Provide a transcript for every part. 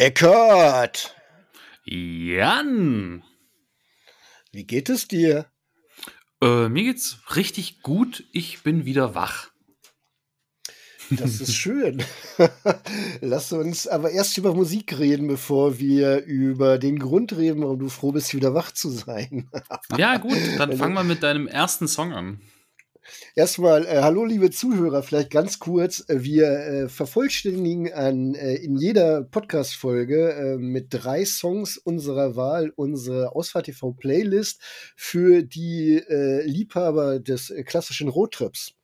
Eckert! Jan! Wie geht es dir? Äh, mir geht's richtig gut. Ich bin wieder wach. Das ist schön. Lass uns aber erst über Musik reden, bevor wir über den Grund reden, warum du froh bist, wieder wach zu sein. ja, gut, dann fang mal mit deinem ersten Song an. Erstmal, äh, hallo liebe Zuhörer, vielleicht ganz kurz. Äh, wir äh, vervollständigen an, äh, in jeder Podcast-Folge äh, mit drei Songs unserer Wahl unsere Ausfahrt TV Playlist für die äh, Liebhaber des klassischen Roadtrips.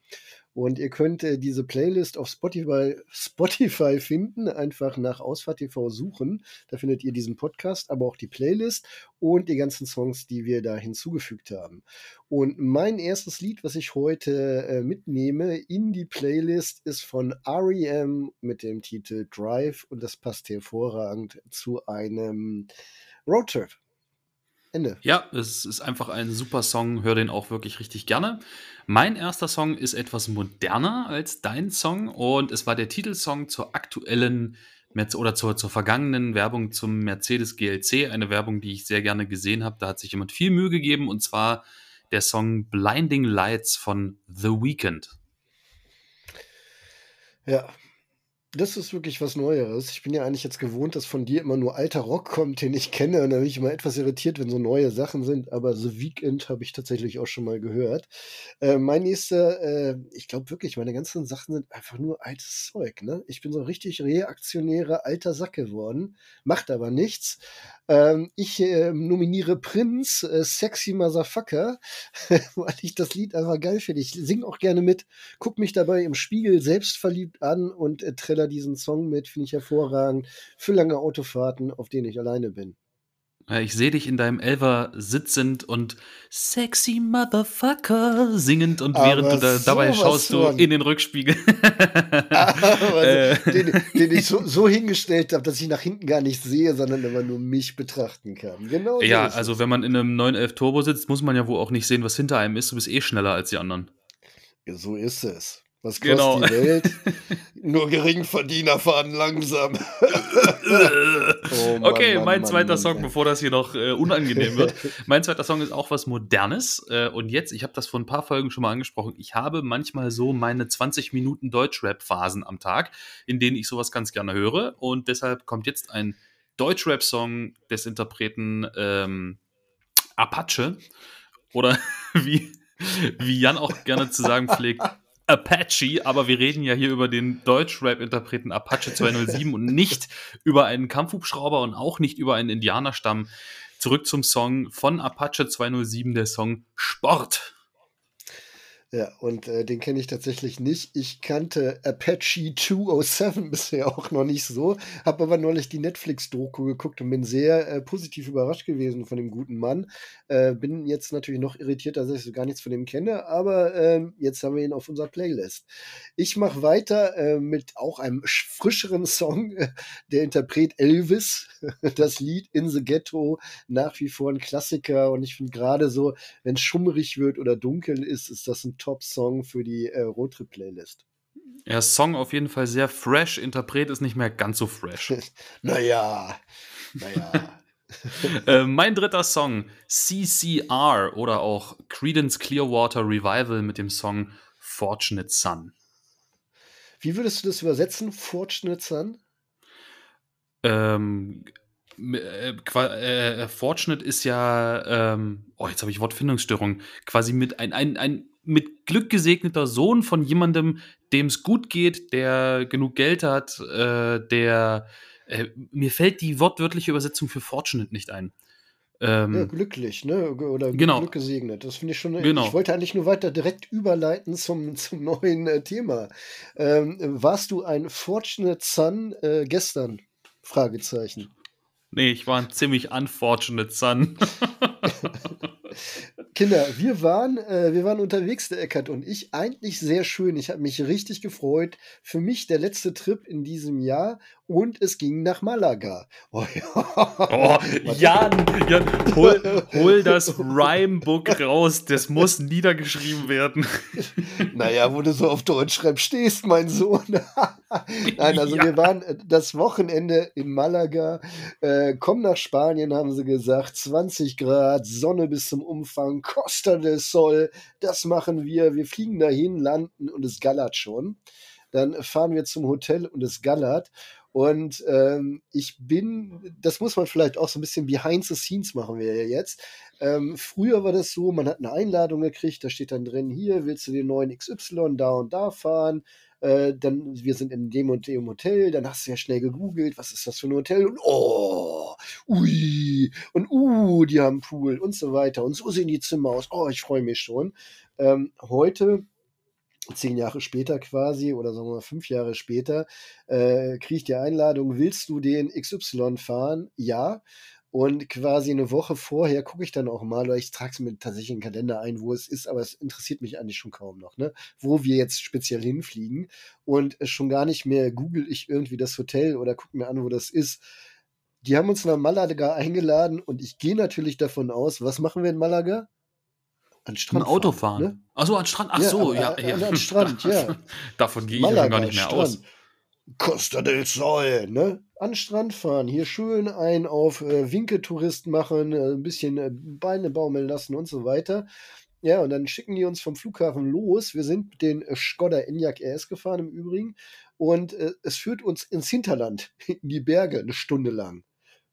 Und ihr könnt äh, diese Playlist auf Spotify, Spotify finden, einfach nach Ausfahrt TV suchen. Da findet ihr diesen Podcast, aber auch die Playlist und die ganzen Songs, die wir da hinzugefügt haben. Und mein erstes Lied, was ich heute äh, mitnehme in die Playlist, ist von REM mit dem Titel Drive und das passt hervorragend zu einem Roadtrip. Ende. Ja, es ist einfach ein super Song, höre den auch wirklich richtig gerne. Mein erster Song ist etwas moderner als dein Song und es war der Titelsong zur aktuellen oder zur, zur vergangenen Werbung zum Mercedes GLC, eine Werbung, die ich sehr gerne gesehen habe. Da hat sich jemand viel Mühe gegeben und zwar der Song Blinding Lights von The Weeknd. Ja, das ist wirklich was Neueres. Ich bin ja eigentlich jetzt gewohnt, dass von dir immer nur alter Rock kommt, den ich kenne. Und da bin ich immer etwas irritiert, wenn so neue Sachen sind. Aber The Weekend habe ich tatsächlich auch schon mal gehört. Äh, mein nächster, äh, ich glaube wirklich, meine ganzen Sachen sind einfach nur altes Zeug. Ne? Ich bin so richtig reaktionärer alter Sack geworden. Macht aber nichts. Ähm, ich äh, nominiere Prince, äh, Sexy Motherfucker, weil ich das Lied einfach geil finde. Ich singe auch gerne mit, guck mich dabei im Spiegel selbstverliebt an und äh, triller diesen Song mit, finde ich hervorragend. Für lange Autofahrten, auf denen ich alleine bin. Ich sehe dich in deinem Elver sitzend und sexy Motherfucker singend und Aber während du da, dabei schaust du in den Rückspiegel. äh. den, den, ich so, so hingestellt habe, dass ich nach hinten gar nicht sehe, sondern immer nur mich betrachten kann. Genau. Ja, so also wenn man in einem 911 Turbo sitzt, muss man ja wohl auch nicht sehen, was hinter einem ist. Du bist eh schneller als die anderen. So ist es. Was kostet genau. die Welt? Nur Geringverdiener fahren langsam. oh Mann, okay, Mann, mein Mann, zweiter Song, bevor das hier noch äh, unangenehm wird. mein zweiter Song ist auch was Modernes. Äh, und jetzt, ich habe das vor ein paar Folgen schon mal angesprochen, ich habe manchmal so meine 20 Minuten Deutschrap-Phasen am Tag, in denen ich sowas ganz gerne höre. Und deshalb kommt jetzt ein Deutschrap-Song des Interpreten ähm, Apache. Oder wie, wie Jan auch gerne zu sagen pflegt, Apache, aber wir reden ja hier über den Deutschrap-Interpreten Apache 207 und nicht über einen Kampfhubschrauber und auch nicht über einen Indianerstamm. Zurück zum Song von Apache 207, der Song Sport. Ja, und äh, den kenne ich tatsächlich nicht. Ich kannte Apache 207 bisher auch noch nicht so, habe aber neulich die Netflix-Doku geguckt und bin sehr äh, positiv überrascht gewesen von dem guten Mann. Äh, bin jetzt natürlich noch irritiert, dass ich so gar nichts von ihm kenne, aber ähm, jetzt haben wir ihn auf unserer Playlist. Ich mache weiter äh, mit auch einem frischeren Song, der Interpret Elvis, das Lied In the Ghetto, nach wie vor ein Klassiker und ich finde gerade so, wenn es schummerig wird oder dunkel ist, ist das ein Top-Song für die äh, Roadtrip-Playlist. Ja, Song auf jeden Fall sehr fresh. Interpret ist nicht mehr ganz so fresh. naja, naja. äh, mein dritter Song, CCR oder auch Credence Clearwater Revival mit dem Song Fortunate Son. Wie würdest du das übersetzen, Fortunate Son? Ähm, äh, äh, Fortschritt ist ja, ähm, oh, jetzt habe ich Wortfindungsstörung, quasi mit ein, ein, ein mit Glück gesegneter Sohn von jemandem, dem es gut geht, der genug Geld hat, äh, der äh, mir fällt die wortwörtliche Übersetzung für Fortunate nicht ein. Ähm, ja, glücklich, ne? Oder genau. Glück gesegnet. Das finde ich schon. Genau. Ich wollte eigentlich nur weiter direkt überleiten zum, zum neuen äh, Thema. Ähm, warst du ein Fortunate Son äh, gestern? Fragezeichen. Nee, ich war ein ziemlich unfortunate Son. Kinder, wir waren, äh, wir waren unterwegs, der Eckert und ich. Eigentlich sehr schön. Ich habe mich richtig gefreut. Für mich der letzte Trip in diesem Jahr und es ging nach Malaga. Oh, oh Jan, Jan hol, hol das Rhyme-Book raus. Das muss niedergeschrieben werden. Naja, wo du so auf Deutschrap stehst, mein Sohn. Nein, also ja. wir waren äh, das Wochenende in Malaga. Äh, komm nach Spanien, haben sie gesagt. 20 Grad, Sonne bis zum Umfang, Costa del Sol. Das machen wir. Wir fliegen dahin, landen und es gallert schon. Dann fahren wir zum Hotel und es gallert. Und ähm, ich bin, das muss man vielleicht auch so ein bisschen behind the scenes machen wir ja jetzt. Ähm, früher war das so, man hat eine Einladung gekriegt, da steht dann drin, hier willst du den neuen XY da und da fahren. Äh, dann, wir sind in dem und dem Hotel, dann hast du ja schnell gegoogelt, was ist das für ein Hotel? Und oh, ui, und uh, die haben Pool und so weiter. Und so sehen die Zimmer aus. Oh, ich freue mich schon. Ähm, heute zehn Jahre später quasi oder sagen wir mal fünf Jahre später, äh, kriege ich die Einladung, willst du den XY fahren? Ja. Und quasi eine Woche vorher gucke ich dann auch mal, oder ich trage es mir tatsächlich in den Kalender ein, wo es ist, aber es interessiert mich eigentlich schon kaum noch, ne? wo wir jetzt speziell hinfliegen. Und schon gar nicht mehr google ich irgendwie das Hotel oder gucke mir an, wo das ist. Die haben uns nach Malaga eingeladen und ich gehe natürlich davon aus, was machen wir in Malaga? An Strand. Ein Auto fahren. Ne? Achso, an Strand. Ach ja, so, ja. ja. An, an Strand, ja. Davon gehe ich Malaga, gar nicht mehr Strand. aus. Costa del Sol, ne? An Strand fahren, hier schön ein auf äh, Winkeltourist machen, äh, ein bisschen äh, Beine baumeln lassen und so weiter. Ja, und dann schicken die uns vom Flughafen los. Wir sind den äh, Skoda Enyaq RS gefahren im Übrigen. Und äh, es führt uns ins Hinterland, in die Berge, eine Stunde lang.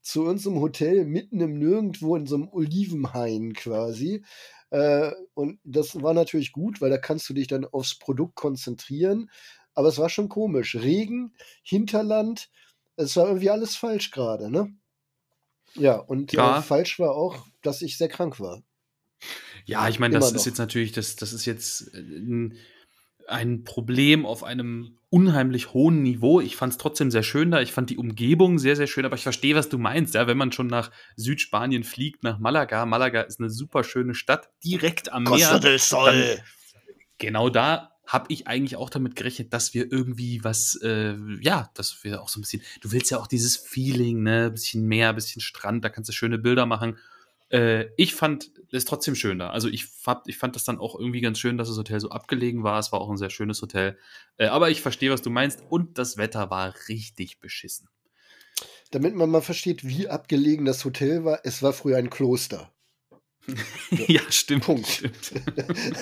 Zu unserem Hotel mitten im Nirgendwo in so einem Olivenhain quasi. Äh, und das war natürlich gut, weil da kannst du dich dann aufs Produkt konzentrieren. Aber es war schon komisch. Regen, Hinterland, es war irgendwie alles falsch gerade, ne? Ja, und ja. Äh, falsch war auch, dass ich sehr krank war. Ja, ich meine, das noch. ist jetzt natürlich, das, das ist jetzt ein, äh, ein Problem auf einem unheimlich hohen Niveau. Ich fand es trotzdem sehr schön da. Ich fand die Umgebung sehr, sehr schön. Aber ich verstehe, was du meinst. Ja, wenn man schon nach Südspanien fliegt, nach Malaga. Malaga ist eine super schöne Stadt, direkt am Costa Meer. Del Sol. genau da habe ich eigentlich auch damit gerechnet, dass wir irgendwie was, äh, ja, dass wir auch so ein bisschen, du willst ja auch dieses Feeling, ne, bisschen Meer, bisschen Strand, da kannst du schöne Bilder machen. Äh, ich fand es trotzdem schön da. Also ich fand, ich fand das dann auch irgendwie ganz schön, dass das Hotel so abgelegen war. Es war auch ein sehr schönes Hotel. Äh, aber ich verstehe, was du meinst. Und das Wetter war richtig beschissen. Damit man mal versteht, wie abgelegen das Hotel war, es war früher ein Kloster. ja, stimmt. Punkt. Stimmt.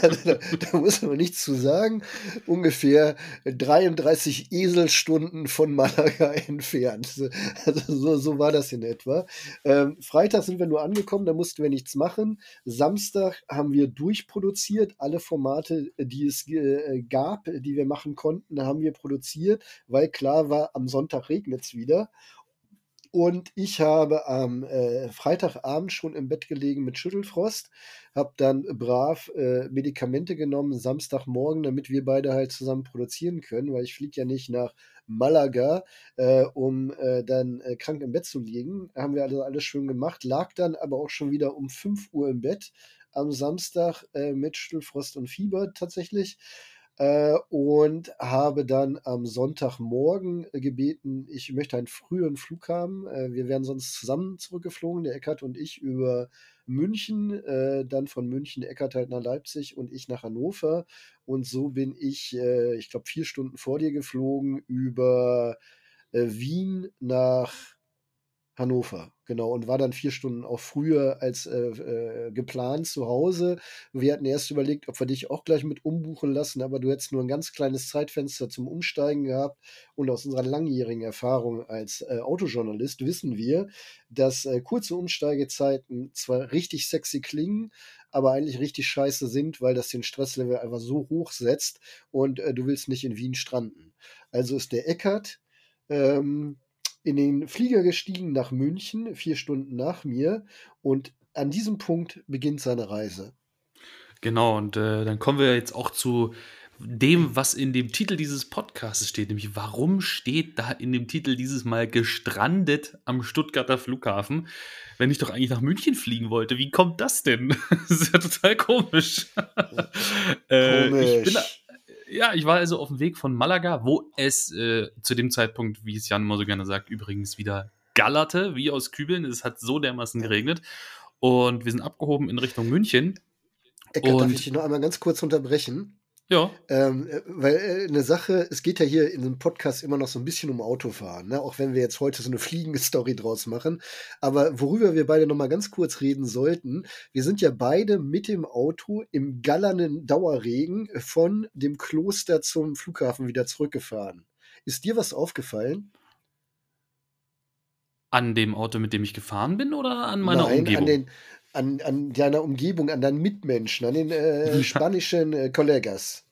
da, da, muss man nichts zu sagen. Ungefähr 33 Eselstunden von Malaga entfernt. Also so, so war das in etwa. Ähm, Freitag sind wir nur angekommen, da mussten wir nichts machen. Samstag haben wir durchproduziert. Alle Formate, die es äh, gab, die wir machen konnten, haben wir produziert, weil klar war, am Sonntag regnet es wieder. Und ich habe am äh, Freitagabend schon im Bett gelegen mit Schüttelfrost, habe dann brav äh, Medikamente genommen, Samstagmorgen, damit wir beide halt zusammen produzieren können, weil ich fliege ja nicht nach Malaga, äh, um äh, dann äh, krank im Bett zu liegen. Haben wir also alles schön gemacht, lag dann aber auch schon wieder um 5 Uhr im Bett am Samstag äh, mit Schüttelfrost und Fieber tatsächlich äh, und habe dann am Sonntagmorgen gebeten, ich möchte einen frühen Flug haben. Äh, wir wären sonst zusammen zurückgeflogen, der Eckert und ich über München, äh, dann von München Eckert halt nach Leipzig und ich nach Hannover. Und so bin ich, äh, ich glaube, vier Stunden vor dir geflogen über äh, Wien nach Hannover, genau, und war dann vier Stunden auch früher als äh, äh, geplant zu Hause. Wir hatten erst überlegt, ob wir dich auch gleich mit umbuchen lassen, aber du hättest nur ein ganz kleines Zeitfenster zum Umsteigen gehabt. Und aus unserer langjährigen Erfahrung als äh, Autojournalist wissen wir, dass äh, kurze Umsteigezeiten zwar richtig sexy klingen, aber eigentlich richtig scheiße sind, weil das den Stresslevel einfach so hoch setzt und äh, du willst nicht in Wien stranden. Also ist der Eckert. Ähm, in den Flieger gestiegen nach München, vier Stunden nach mir. Und an diesem Punkt beginnt seine Reise. Genau, und äh, dann kommen wir jetzt auch zu dem, was in dem Titel dieses Podcasts steht, nämlich warum steht da in dem Titel dieses Mal gestrandet am Stuttgarter Flughafen, wenn ich doch eigentlich nach München fliegen wollte? Wie kommt das denn? Das ist ja total komisch. äh, komisch. Ich bin, ja, ich war also auf dem Weg von Malaga, wo es äh, zu dem Zeitpunkt, wie es Jan immer so gerne sagt, übrigens wieder gallerte, wie aus Kübeln. Es hat so dermaßen geregnet. Und wir sind abgehoben in Richtung München. Eckert, darf ich dich noch einmal ganz kurz unterbrechen? Ja. Ähm, äh, weil äh, eine Sache, es geht ja hier in dem Podcast immer noch so ein bisschen um Autofahren, ne? auch wenn wir jetzt heute so eine fliegende Story draus machen. Aber worüber wir beide noch mal ganz kurz reden sollten, wir sind ja beide mit dem Auto im gallernen Dauerregen von dem Kloster zum Flughafen wieder zurückgefahren. Ist dir was aufgefallen? An dem Auto, mit dem ich gefahren bin oder an meiner Nein, Umgebung? An, den, an, an deiner Umgebung, an deinen Mitmenschen, an den äh, spanischen äh, Kollegas.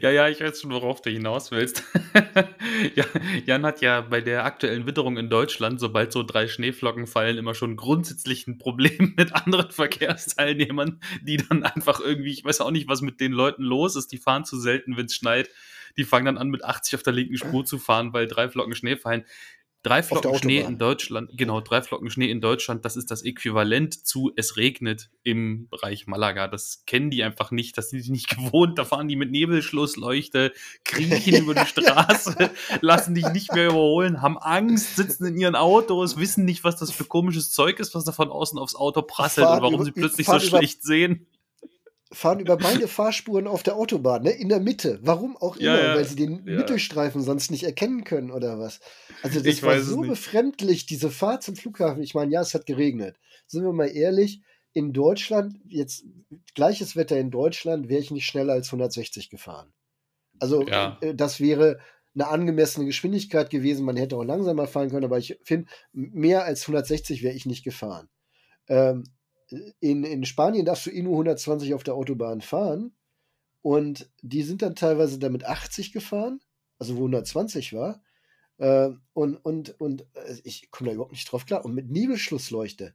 Ja, ja, ich weiß schon, worauf du hinaus willst. ja, Jan hat ja bei der aktuellen Witterung in Deutschland, sobald so drei Schneeflocken fallen, immer schon grundsätzlich ein Problem mit anderen Verkehrsteilnehmern, die dann einfach irgendwie, ich weiß auch nicht, was mit den Leuten los ist, die fahren zu selten, wenn es schneit. Die fangen dann an, mit 80 auf der linken Spur zu fahren, weil drei Flocken Schnee fallen. Drei Flocken Schnee in Deutschland, genau, drei Flocken Schnee in Deutschland, das ist das Äquivalent zu es regnet im Bereich Malaga. Das kennen die einfach nicht, das sind die nicht gewohnt. Da fahren die mit Nebelschlussleuchte, kriechen über die Straße, lassen dich nicht mehr überholen, haben Angst, sitzen in ihren Autos, wissen nicht, was das für komisches Zeug ist, was da von außen aufs Auto prasselt und warum über, sie plötzlich so schlecht sehen fahren über beide Fahrspuren auf der Autobahn, ne? in der Mitte. Warum auch immer, ja, ja. weil sie den ja. Mittelstreifen sonst nicht erkennen können oder was. Also das ich war so befremdlich, diese Fahrt zum Flughafen. Ich meine, ja, es hat geregnet. Sind wir mal ehrlich, in Deutschland, jetzt gleiches Wetter in Deutschland, wäre ich nicht schneller als 160 gefahren. Also äh, das wäre eine angemessene Geschwindigkeit gewesen. Man hätte auch langsamer fahren können, aber ich finde, mehr als 160 wäre ich nicht gefahren. Ähm, in, in Spanien darfst du eh nur 120 auf der Autobahn fahren. Und die sind dann teilweise damit 80 gefahren, also wo 120 war. Äh, und, und, und äh, ich komme da überhaupt nicht drauf klar. Und mit Nebelschlussleuchte.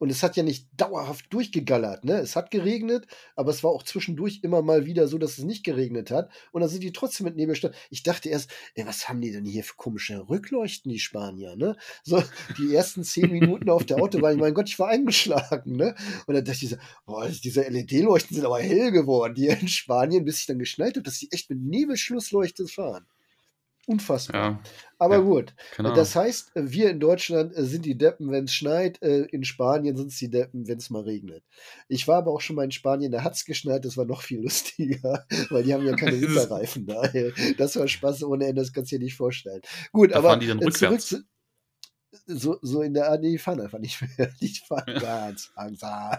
Und es hat ja nicht dauerhaft durchgegallert, ne? Es hat geregnet, aber es war auch zwischendurch immer mal wieder so, dass es nicht geregnet hat. Und dann sind die trotzdem mit Nebelstadt. Ich dachte erst, ey, was haben die denn hier für komische Rückleuchten, die Spanier, ne? So, die ersten zehn Minuten auf der Autobahn, mein Gott, ich war eingeschlagen, ne? Und dann dachte ich so, boah, diese LED-Leuchten sind aber hell geworden hier in Spanien, bis ich dann geschnallt habe, dass die echt mit Nebelschlussleuchte fahren. Unfassbar. Ja. Aber ja, gut. Genau. Das heißt, wir in Deutschland äh, sind die Deppen, wenn es schneit. Äh, in Spanien sind es die Deppen, wenn es mal regnet. Ich war aber auch schon mal in Spanien, da hat es geschneit. Das war noch viel lustiger, weil die haben ja keine Winterreifen da. Das war Spaß ohne Ende, das kannst du dir nicht vorstellen. Gut, da aber die dann äh, zurück zu, so, so in der, nee, die fahren einfach nicht mehr. Die fahren ganz langsam.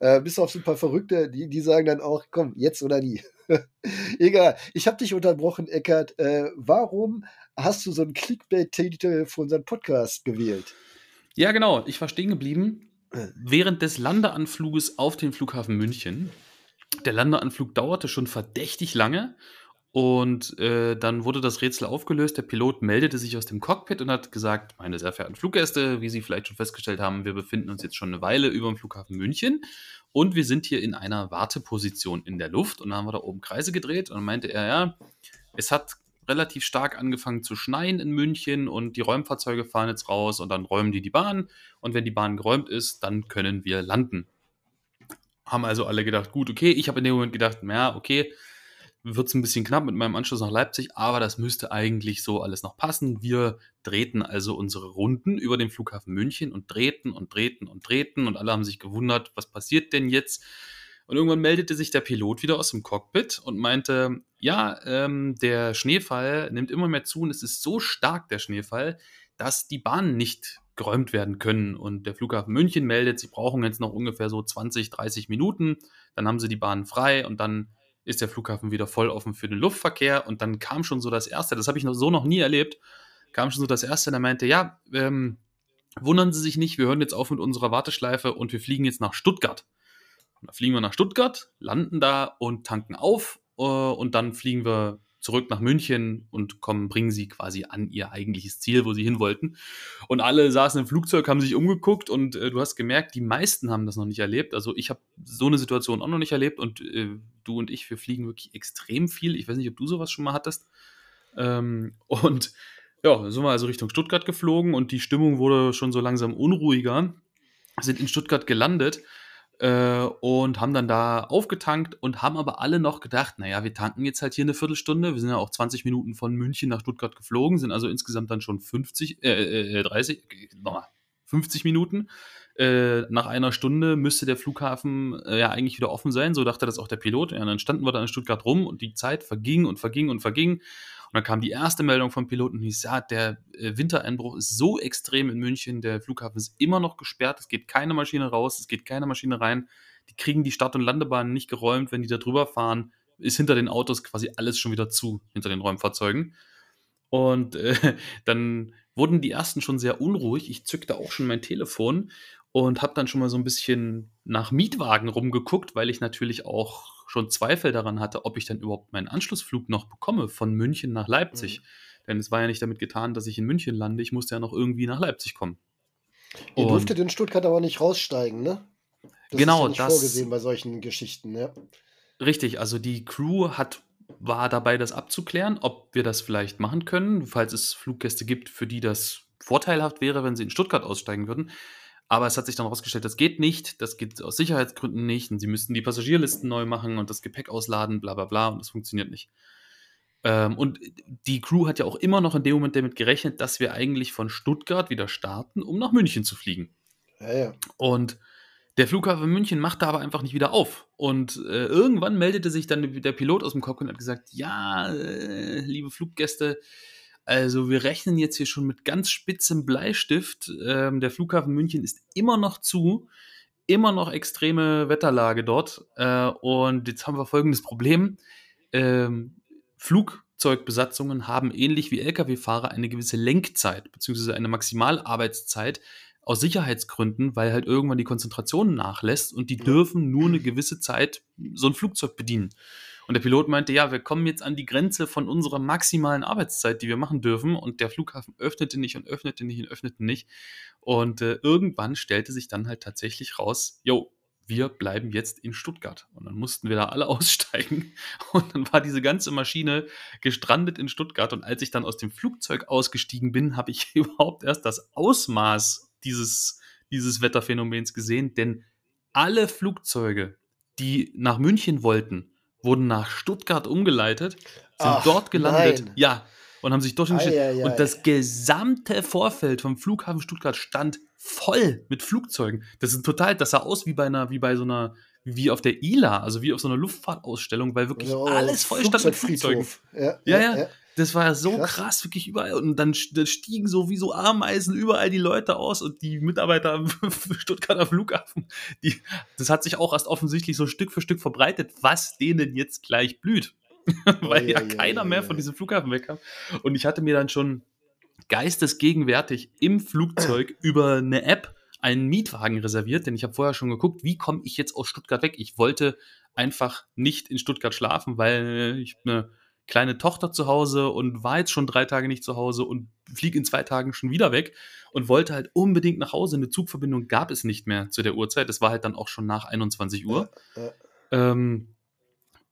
Äh, bis auf so ein paar Verrückte, die, die sagen dann auch, komm, jetzt oder nie. Egal. Ich habe dich unterbrochen, Eckert. Äh, warum hast du so einen Clickbait-Titel für unseren Podcast gewählt? Ja, genau. Ich war stehen geblieben während des Landeanfluges auf den Flughafen München. Der Landeanflug dauerte schon verdächtig lange und äh, dann wurde das Rätsel aufgelöst. Der Pilot meldete sich aus dem Cockpit und hat gesagt: Meine sehr verehrten Fluggäste, wie Sie vielleicht schon festgestellt haben, wir befinden uns jetzt schon eine Weile über dem Flughafen München und wir sind hier in einer Warteposition in der Luft. Und dann haben wir da oben Kreise gedreht und dann meinte er: Ja, es hat relativ stark angefangen zu schneien in München und die Räumfahrzeuge fahren jetzt raus und dann räumen die die Bahn. Und wenn die Bahn geräumt ist, dann können wir landen. Haben also alle gedacht: Gut, okay. Ich habe in dem Moment gedacht: Ja, okay wird es ein bisschen knapp mit meinem Anschluss nach Leipzig, aber das müsste eigentlich so alles noch passen. Wir drehten also unsere Runden über den Flughafen München und drehten und drehten und drehten und alle haben sich gewundert, was passiert denn jetzt? Und irgendwann meldete sich der Pilot wieder aus dem Cockpit und meinte, ja, ähm, der Schneefall nimmt immer mehr zu und es ist so stark, der Schneefall, dass die Bahnen nicht geräumt werden können. Und der Flughafen München meldet, sie brauchen jetzt noch ungefähr so 20, 30 Minuten, dann haben sie die Bahnen frei und dann ist der Flughafen wieder voll offen für den Luftverkehr. Und dann kam schon so das Erste, das habe ich noch so noch nie erlebt, kam schon so das Erste, der meinte, ja, ähm, wundern Sie sich nicht, wir hören jetzt auf mit unserer Warteschleife und wir fliegen jetzt nach Stuttgart. Und dann fliegen wir nach Stuttgart, landen da und tanken auf äh, und dann fliegen wir zurück nach München und kommen, bringen sie quasi an ihr eigentliches Ziel, wo sie hin wollten. Und alle saßen im Flugzeug, haben sich umgeguckt und äh, du hast gemerkt, die meisten haben das noch nicht erlebt. Also ich habe so eine Situation auch noch nicht erlebt und äh, du und ich, wir fliegen wirklich extrem viel. Ich weiß nicht, ob du sowas schon mal hattest. Ähm, und ja, sind wir also Richtung Stuttgart geflogen und die Stimmung wurde schon so langsam unruhiger. Sind in Stuttgart gelandet äh, und haben dann da aufgetankt und haben aber alle noch gedacht, naja, wir tanken jetzt halt hier eine Viertelstunde. Wir sind ja auch 20 Minuten von München nach Stuttgart geflogen, sind also insgesamt dann schon 50, äh, äh, 30, nochmal, 50 Minuten. Äh, nach einer Stunde müsste der Flughafen äh, ja eigentlich wieder offen sein, so dachte das auch der Pilot. Ja, dann standen wir da in Stuttgart rum und die Zeit verging und verging und verging. Und dann kam die erste Meldung vom Piloten, die hieß, ja, der äh, Wintereinbruch ist so extrem in München, der Flughafen ist immer noch gesperrt, es geht keine Maschine raus, es geht keine Maschine rein, die kriegen die Start- und Landebahnen nicht geräumt, wenn die da drüber fahren, ist hinter den Autos quasi alles schon wieder zu, hinter den Räumfahrzeugen. Und äh, dann wurden die ersten schon sehr unruhig. Ich zückte auch schon mein Telefon und habe dann schon mal so ein bisschen nach Mietwagen rumgeguckt, weil ich natürlich auch schon Zweifel daran hatte, ob ich dann überhaupt meinen Anschlussflug noch bekomme von München nach Leipzig. Mhm. Denn es war ja nicht damit getan, dass ich in München lande, ich musste ja noch irgendwie nach Leipzig kommen. Ihr durftet in Stuttgart aber nicht raussteigen, ne? Das genau, ist ja nicht das vorgesehen bei solchen Geschichten, ja. Richtig, also die Crew hat war dabei, das abzuklären, ob wir das vielleicht machen können, falls es Fluggäste gibt, für die das vorteilhaft wäre, wenn sie in Stuttgart aussteigen würden. Aber es hat sich dann herausgestellt, das geht nicht, das geht aus Sicherheitsgründen nicht und sie müssten die Passagierlisten neu machen und das Gepäck ausladen, bla bla bla und das funktioniert nicht. Ähm, und die Crew hat ja auch immer noch in dem Moment damit gerechnet, dass wir eigentlich von Stuttgart wieder starten, um nach München zu fliegen. Ja, ja. Und der Flughafen München machte aber einfach nicht wieder auf. Und äh, irgendwann meldete sich dann der Pilot aus dem Cockpit und hat gesagt, ja, äh, liebe Fluggäste, also wir rechnen jetzt hier schon mit ganz spitzem Bleistift. Ähm, der Flughafen München ist immer noch zu, immer noch extreme Wetterlage dort. Äh, und jetzt haben wir folgendes Problem. Ähm, Flugzeugbesatzungen haben ähnlich wie Lkw-Fahrer eine gewisse Lenkzeit beziehungsweise eine Maximalarbeitszeit aus Sicherheitsgründen, weil halt irgendwann die Konzentration nachlässt und die dürfen nur eine gewisse Zeit so ein Flugzeug bedienen. Und der Pilot meinte, ja, wir kommen jetzt an die Grenze von unserer maximalen Arbeitszeit, die wir machen dürfen. Und der Flughafen öffnete nicht und öffnete nicht und öffnete nicht. Und äh, irgendwann stellte sich dann halt tatsächlich raus, jo, wir bleiben jetzt in Stuttgart. Und dann mussten wir da alle aussteigen. Und dann war diese ganze Maschine gestrandet in Stuttgart. Und als ich dann aus dem Flugzeug ausgestiegen bin, habe ich überhaupt erst das Ausmaß dieses, dieses Wetterphänomens gesehen. Denn alle Flugzeuge, die nach München wollten, wurden nach Stuttgart umgeleitet, sind Ach, dort gelandet. Nein. Ja, und haben sich dort hingestellt. Und das gesamte Vorfeld vom Flughafen Stuttgart stand voll mit Flugzeugen. Das ist total, das sah aus wie bei einer, wie bei so einer, wie auf der ILA, also wie auf so einer Luftfahrtausstellung, weil wirklich oh, alles voll stand mit Flugzeugen. Ja, ja, ja. ja. Das war so krass. krass. wirklich überall. Und dann stiegen so wie so Ameisen überall die Leute aus und die Mitarbeiter am Stuttgarter Flughafen, die, das hat sich auch erst offensichtlich so Stück für Stück verbreitet, was denen jetzt gleich blüht. Weil ja, ja, keiner ja, mehr von diesem Flughafen wegkam. Und ich hatte mir dann schon geistesgegenwärtig im Flugzeug über eine App einen Mietwagen reserviert, denn ich habe vorher schon geguckt, wie komme ich jetzt aus Stuttgart weg? Ich wollte einfach nicht in Stuttgart schlafen, weil ich eine kleine Tochter zu Hause und war jetzt schon drei Tage nicht zu Hause und fliege in zwei Tagen schon wieder weg und wollte halt unbedingt nach Hause. Eine Zugverbindung gab es nicht mehr zu der Uhrzeit. Das war halt dann auch schon nach 21 Uhr. Ja, ja. Ähm,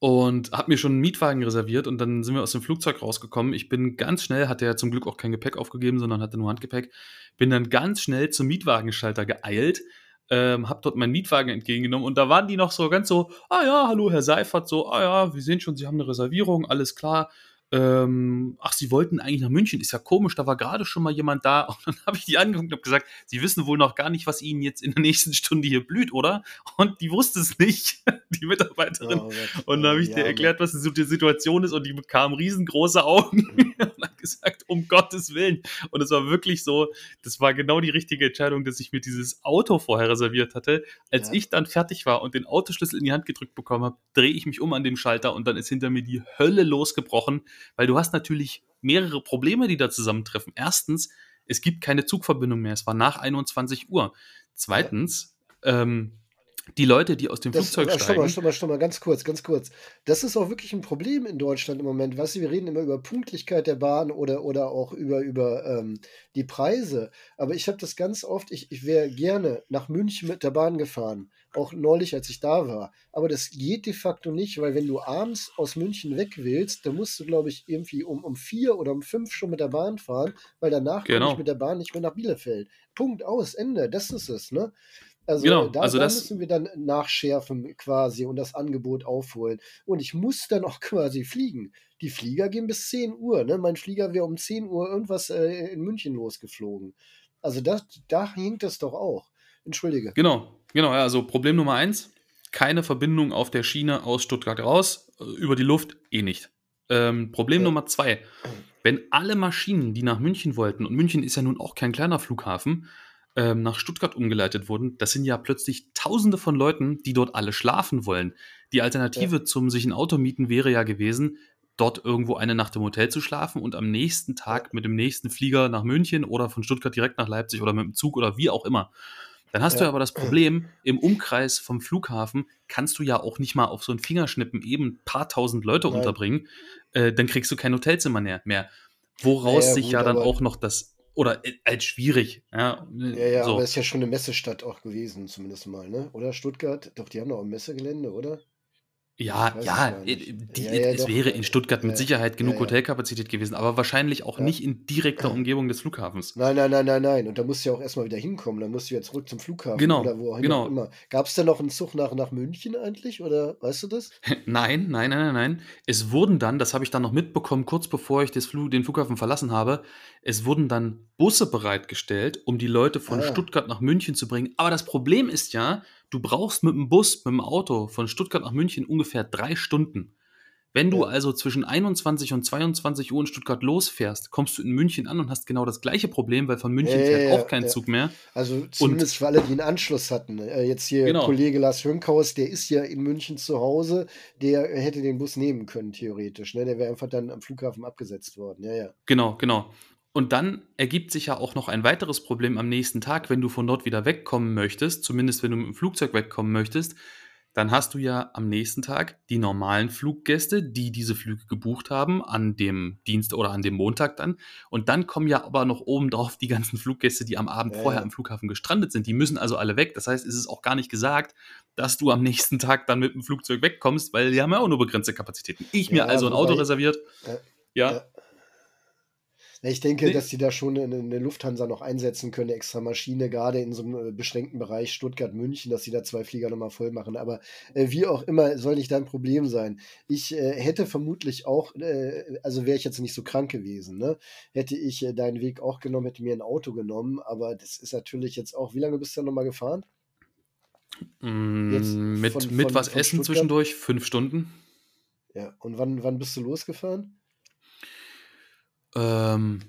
und habe mir schon einen Mietwagen reserviert und dann sind wir aus dem Flugzeug rausgekommen. Ich bin ganz schnell, hatte ja zum Glück auch kein Gepäck aufgegeben, sondern hatte nur Handgepäck, bin dann ganz schnell zum Mietwagenschalter geeilt, ähm, habe dort meinen Mietwagen entgegengenommen und da waren die noch so ganz so, ah ja, hallo Herr Seifert, so, ah ja, wir sehen schon, Sie haben eine Reservierung, alles klar ähm, ach, sie wollten eigentlich nach München, ist ja komisch, da war gerade schon mal jemand da. Und dann habe ich die angeguckt und habe gesagt, sie wissen wohl noch gar nicht, was ihnen jetzt in der nächsten Stunde hier blüht, oder? Und die wusste es nicht, die Mitarbeiterin. Oh, und dann habe ich ja, dir erklärt, was die Situation ist. Und die bekam riesengroße Augen gesagt, um Gottes Willen. Und es war wirklich so, das war genau die richtige Entscheidung, dass ich mir dieses Auto vorher reserviert hatte. Als ja. ich dann fertig war und den Autoschlüssel in die Hand gedrückt bekommen habe, drehe ich mich um an dem Schalter und dann ist hinter mir die Hölle losgebrochen weil du hast natürlich mehrere Probleme, die da zusammentreffen. Erstens, es gibt keine Zugverbindung mehr. Es war nach 21 Uhr. Zweitens, ähm, die Leute, die aus dem das, Flugzeug steigen. Stopp mal, stopp mal, stopp mal, ganz kurz, ganz kurz. Das ist auch wirklich ein Problem in Deutschland im Moment. Weißt du, wir reden immer über Pünktlichkeit der Bahn oder, oder auch über, über ähm, die Preise. Aber ich habe das ganz oft, ich, ich wäre gerne nach München mit der Bahn gefahren. Auch neulich, als ich da war. Aber das geht de facto nicht, weil wenn du abends aus München weg willst, dann musst du, glaube ich, irgendwie um, um vier oder um fünf schon mit der Bahn fahren, weil danach genau. komme ich mit der Bahn nicht mehr nach Bielefeld. Punkt aus, Ende. Das ist es, ne? Also, genau, da, also da das müssen wir dann nachschärfen quasi und das Angebot aufholen. Und ich muss dann auch quasi fliegen. Die Flieger gehen bis 10 Uhr. Ne? Mein Flieger wäre um 10 Uhr irgendwas äh, in München losgeflogen. Also das, da hinkt das doch auch. Entschuldige. Genau, genau. Also Problem Nummer eins, keine Verbindung auf der Schiene aus Stuttgart raus, äh, über die Luft eh nicht. Ähm, Problem ja. Nummer zwei, wenn alle Maschinen, die nach München wollten, und München ist ja nun auch kein kleiner Flughafen, ähm, nach Stuttgart umgeleitet wurden, das sind ja plötzlich Tausende von Leuten, die dort alle schlafen wollen. Die Alternative ja. zum sich ein Auto mieten wäre ja gewesen, dort irgendwo eine Nacht im Hotel zu schlafen und am nächsten Tag mit dem nächsten Flieger nach München oder von Stuttgart direkt nach Leipzig oder mit dem Zug oder wie auch immer. Dann hast ja. du aber das Problem, im Umkreis vom Flughafen kannst du ja auch nicht mal auf so ein Fingerschnippen eben ein paar tausend Leute Nein. unterbringen. Äh, dann kriegst du kein Hotelzimmer mehr. Woraus ja, sich gut, ja dann auch noch das oder äh, als schwierig. Ja, ja, ja so. aber es ist ja schon eine Messestadt auch gewesen, zumindest mal, ne? Oder Stuttgart? Doch, die haben doch ein Messegelände, oder? Ja, ja, äh, die, ja, ja, es doch. wäre in Stuttgart mit Sicherheit genug Hotelkapazität gewesen, aber wahrscheinlich auch nicht in direkter Umgebung des Flughafens. Nein, nein, nein, nein, nein. Und da musst du ja auch erstmal wieder hinkommen. Dann musst du ja zurück zum Flughafen genau, oder wo auch genau. immer. Gab es denn noch einen Zug nach, nach München eigentlich? Oder weißt du das? nein, nein, nein, nein, nein. Es wurden dann, das habe ich dann noch mitbekommen, kurz bevor ich Flug, den Flughafen verlassen habe, es wurden dann Busse bereitgestellt, um die Leute von ah. Stuttgart nach München zu bringen. Aber das Problem ist ja, du brauchst mit dem Bus, mit dem Auto von Stuttgart nach München ungefähr drei Stunden. Wenn du also zwischen 21 und 22 Uhr in Stuttgart losfährst, kommst du in München an und hast genau das gleiche Problem, weil von München ja, fährt ja, auch kein ja. Zug mehr. Also zumindest und, für alle, die einen Anschluss hatten. Äh, jetzt hier genau. Kollege Lars Hönkhaus, der ist ja in München zu Hause, der hätte den Bus nehmen können, theoretisch. Ne? Der wäre einfach dann am Flughafen abgesetzt worden. Ja, ja. Genau, genau. Und dann ergibt sich ja auch noch ein weiteres Problem am nächsten Tag, wenn du von dort wieder wegkommen möchtest, zumindest wenn du mit dem Flugzeug wegkommen möchtest, dann hast du ja am nächsten Tag die normalen Fluggäste, die diese Flüge gebucht haben, an dem Dienst oder an dem Montag dann. Und dann kommen ja aber noch obendrauf die ganzen Fluggäste, die am Abend ja, vorher ja. am Flughafen gestrandet sind. Die müssen also alle weg. Das heißt, es ist auch gar nicht gesagt, dass du am nächsten Tag dann mit dem Flugzeug wegkommst, weil die haben ja auch nur begrenzte Kapazitäten. Ich ja, mir also ein Auto reserviert. ja. Ich denke, nee. dass die da schon eine, Lufthansa noch einsetzen können, eine extra Maschine, gerade in so einem äh, beschränkten Bereich Stuttgart-München, dass sie da zwei Flieger nochmal voll machen. Aber äh, wie auch immer, soll nicht dein Problem sein. Ich äh, hätte vermutlich auch, äh, also wäre ich jetzt nicht so krank gewesen, ne? hätte ich äh, deinen Weg auch genommen, hätte mir ein Auto genommen. Aber das ist natürlich jetzt auch, wie lange bist du dann nochmal gefahren? Mm, mit von, mit von, was von essen Stuttgart? zwischendurch? Fünf Stunden. Ja, und wann, wann bist du losgefahren? Ähm,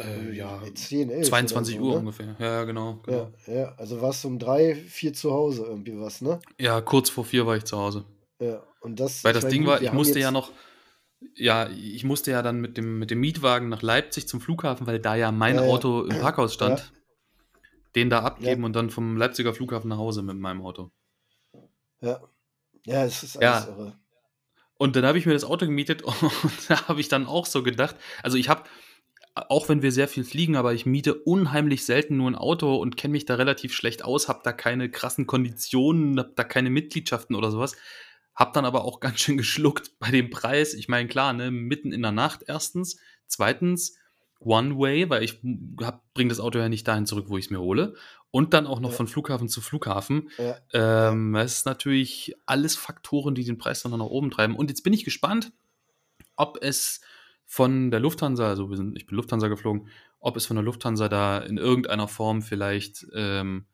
äh, ja, 10, 11 22 so, Uhr ne? ungefähr. Ja, genau. genau. Ja, ja, also warst du um drei, vier zu Hause irgendwie was, ne? Ja, kurz vor vier war ich zu Hause. Ja, und das. Weil das Ding gut, war, ich musste ja noch, ja, ich musste ja dann mit dem, mit dem Mietwagen nach Leipzig zum Flughafen, weil da ja mein ja, Auto im Parkhaus stand. Ja. Den da abgeben und dann vom Leipziger Flughafen nach Hause mit meinem Auto. Ja. Ja, es ist alles irre. Und dann habe ich mir das Auto gemietet und da habe ich dann auch so gedacht, also ich habe, auch wenn wir sehr viel fliegen, aber ich miete unheimlich selten nur ein Auto und kenne mich da relativ schlecht aus, habe da keine krassen Konditionen, habe da keine Mitgliedschaften oder sowas. Hab dann aber auch ganz schön geschluckt bei dem Preis. Ich meine, klar, ne, mitten in der Nacht erstens. Zweitens, One-Way, weil ich bringe das Auto ja nicht dahin zurück, wo ich es mir hole. Und dann auch noch ja. von Flughafen zu Flughafen. Ja. Ähm, das ist natürlich alles Faktoren, die den Preis dann noch nach oben treiben. Und jetzt bin ich gespannt, ob es von der Lufthansa, also ich bin Lufthansa geflogen, ob es von der Lufthansa da in irgendeiner Form vielleicht ähm,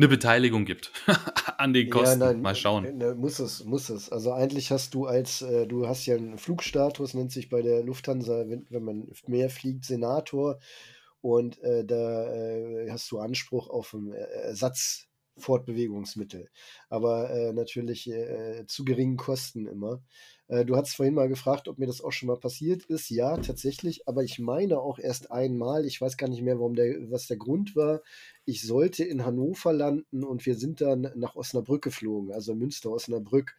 eine Beteiligung gibt an den Kosten. Ja, nein, Mal schauen. Ne, muss es, muss es. Also eigentlich hast du als, äh, du hast ja einen Flugstatus, nennt sich bei der Lufthansa, wenn, wenn man mehr fliegt, Senator. Und äh, da äh, hast du Anspruch auf einen Ersatz Fortbewegungsmittel. Aber äh, natürlich äh, zu geringen Kosten immer. Äh, du hast vorhin mal gefragt, ob mir das auch schon mal passiert ist. Ja, tatsächlich, aber ich meine auch erst einmal. Ich weiß gar nicht mehr, warum der, was der Grund war. Ich sollte in Hannover landen und wir sind dann nach Osnabrück geflogen, also Münster, Osnabrück.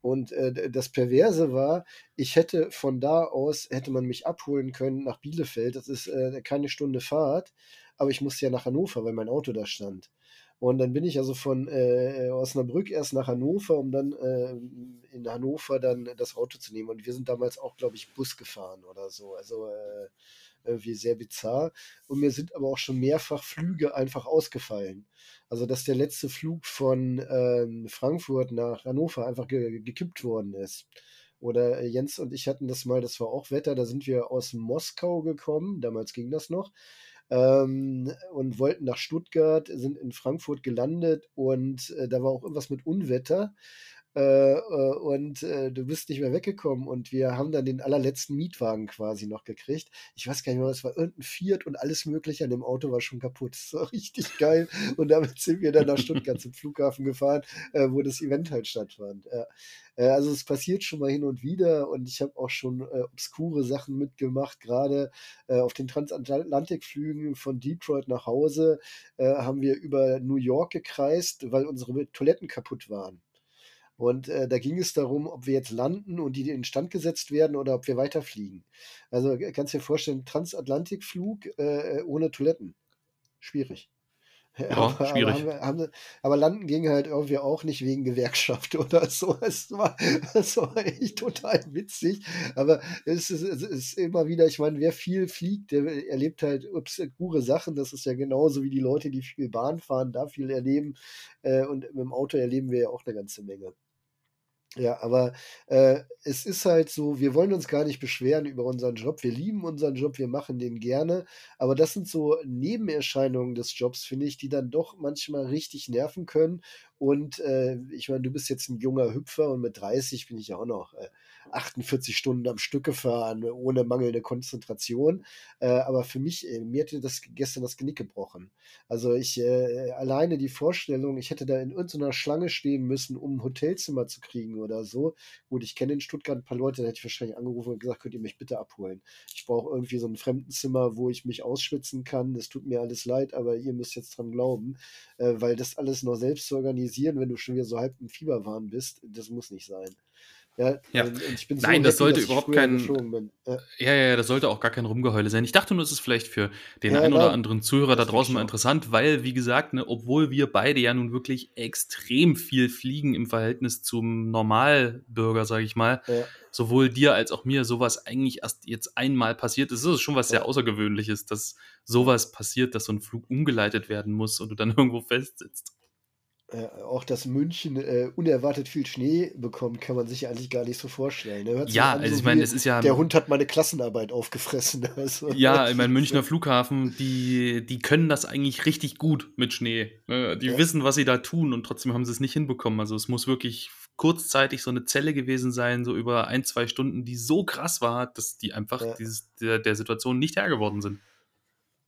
Und äh, das Perverse war, ich hätte von da aus, hätte man mich abholen können nach Bielefeld. Das ist äh, keine Stunde Fahrt, aber ich musste ja nach Hannover, weil mein Auto da stand. Und dann bin ich also von äh, Osnabrück erst nach Hannover, um dann äh, in Hannover dann das Auto zu nehmen. Und wir sind damals auch, glaube ich, Bus gefahren oder so. Also äh, irgendwie sehr bizarr. Und mir sind aber auch schon mehrfach Flüge einfach ausgefallen. Also, dass der letzte Flug von ähm, Frankfurt nach Hannover einfach ge gekippt worden ist. Oder äh, Jens und ich hatten das mal, das war auch Wetter, da sind wir aus Moskau gekommen, damals ging das noch, ähm, und wollten nach Stuttgart, sind in Frankfurt gelandet und äh, da war auch irgendwas mit Unwetter. Äh, äh, und äh, du bist nicht mehr weggekommen und wir haben dann den allerletzten Mietwagen quasi noch gekriegt. Ich weiß gar nicht mehr, es war irgendein Fiat und alles mögliche an dem Auto war schon kaputt. Das war richtig geil und damit sind wir dann nach Stuttgart zum Flughafen gefahren, äh, wo das Event halt stattfand. Ja. Äh, also es passiert schon mal hin und wieder und ich habe auch schon obskure Sachen mitgemacht, gerade auf den Transatlantikflügen von Detroit nach Hause haben wir über New York gekreist, weil unsere Toiletten kaputt waren. Und äh, da ging es darum, ob wir jetzt landen und die in Stand gesetzt werden oder ob wir weiterfliegen. Also kannst du dir vorstellen, Transatlantikflug äh, ohne Toiletten. Schwierig. Ja, aber, schwierig. Aber, haben, haben, aber, landen ging halt irgendwie auch nicht wegen Gewerkschaft oder so. Es war, es war echt total witzig. Aber es ist, es ist immer wieder, ich meine, wer viel fliegt, der erlebt halt obskure Sachen. Das ist ja genauso wie die Leute, die viel Bahn fahren, da viel erleben. Äh, und mit dem Auto erleben wir ja auch eine ganze Menge. Ja, aber äh, es ist halt so, wir wollen uns gar nicht beschweren über unseren Job. Wir lieben unseren Job, wir machen den gerne. Aber das sind so Nebenerscheinungen des Jobs, finde ich, die dann doch manchmal richtig nerven können. Und äh, ich meine, du bist jetzt ein junger Hüpfer und mit 30 bin ich ja auch noch äh, 48 Stunden am Stück gefahren, ohne mangelnde Konzentration. Äh, aber für mich, äh, mir hätte das gestern das Genick gebrochen. Also ich äh, alleine die Vorstellung, ich hätte da in irgendeiner Schlange stehen müssen, um ein Hotelzimmer zu kriegen oder so. Gut, ich kenne in Stuttgart ein paar Leute, da hätte ich wahrscheinlich angerufen und gesagt, könnt ihr mich bitte abholen. Ich brauche irgendwie so ein Fremdenzimmer, wo ich mich ausschwitzen kann. Das tut mir alles leid, aber ihr müsst jetzt dran glauben, äh, weil das alles noch selbst zu organisieren, wenn du schon wieder so halb im Fieberwahn bist, das muss nicht sein. Ja, ja. So Nein, das sollte überhaupt kein. Ja. ja. ja, das sollte auch gar kein Rumgeheule sein. Ich dachte nur, es ist vielleicht für den ja, einen oder anderen Zuhörer da draußen mal interessant, weil, wie gesagt, ne, obwohl wir beide ja nun wirklich extrem viel fliegen im Verhältnis zum Normalbürger, sage ich mal, sowohl dir als auch mir sowas eigentlich erst jetzt einmal passiert ist. Das ist schon was sehr Außergewöhnliches, dass sowas passiert, dass so ein Flug umgeleitet werden muss und du dann irgendwo festsitzt äh, auch dass München äh, unerwartet viel Schnee bekommt, kann man sich eigentlich gar nicht so vorstellen. Ne? Ja, also so ich meine, es ist ja. Der Hund hat meine Klassenarbeit aufgefressen. Also, ja, ich meine, Münchner Flughafen, die, die können das eigentlich richtig gut mit Schnee. Ne? Die ja. wissen, was sie da tun und trotzdem haben sie es nicht hinbekommen. Also es muss wirklich kurzzeitig so eine Zelle gewesen sein, so über ein, zwei Stunden, die so krass war, dass die einfach ja. dieses, der, der Situation nicht Herr geworden sind.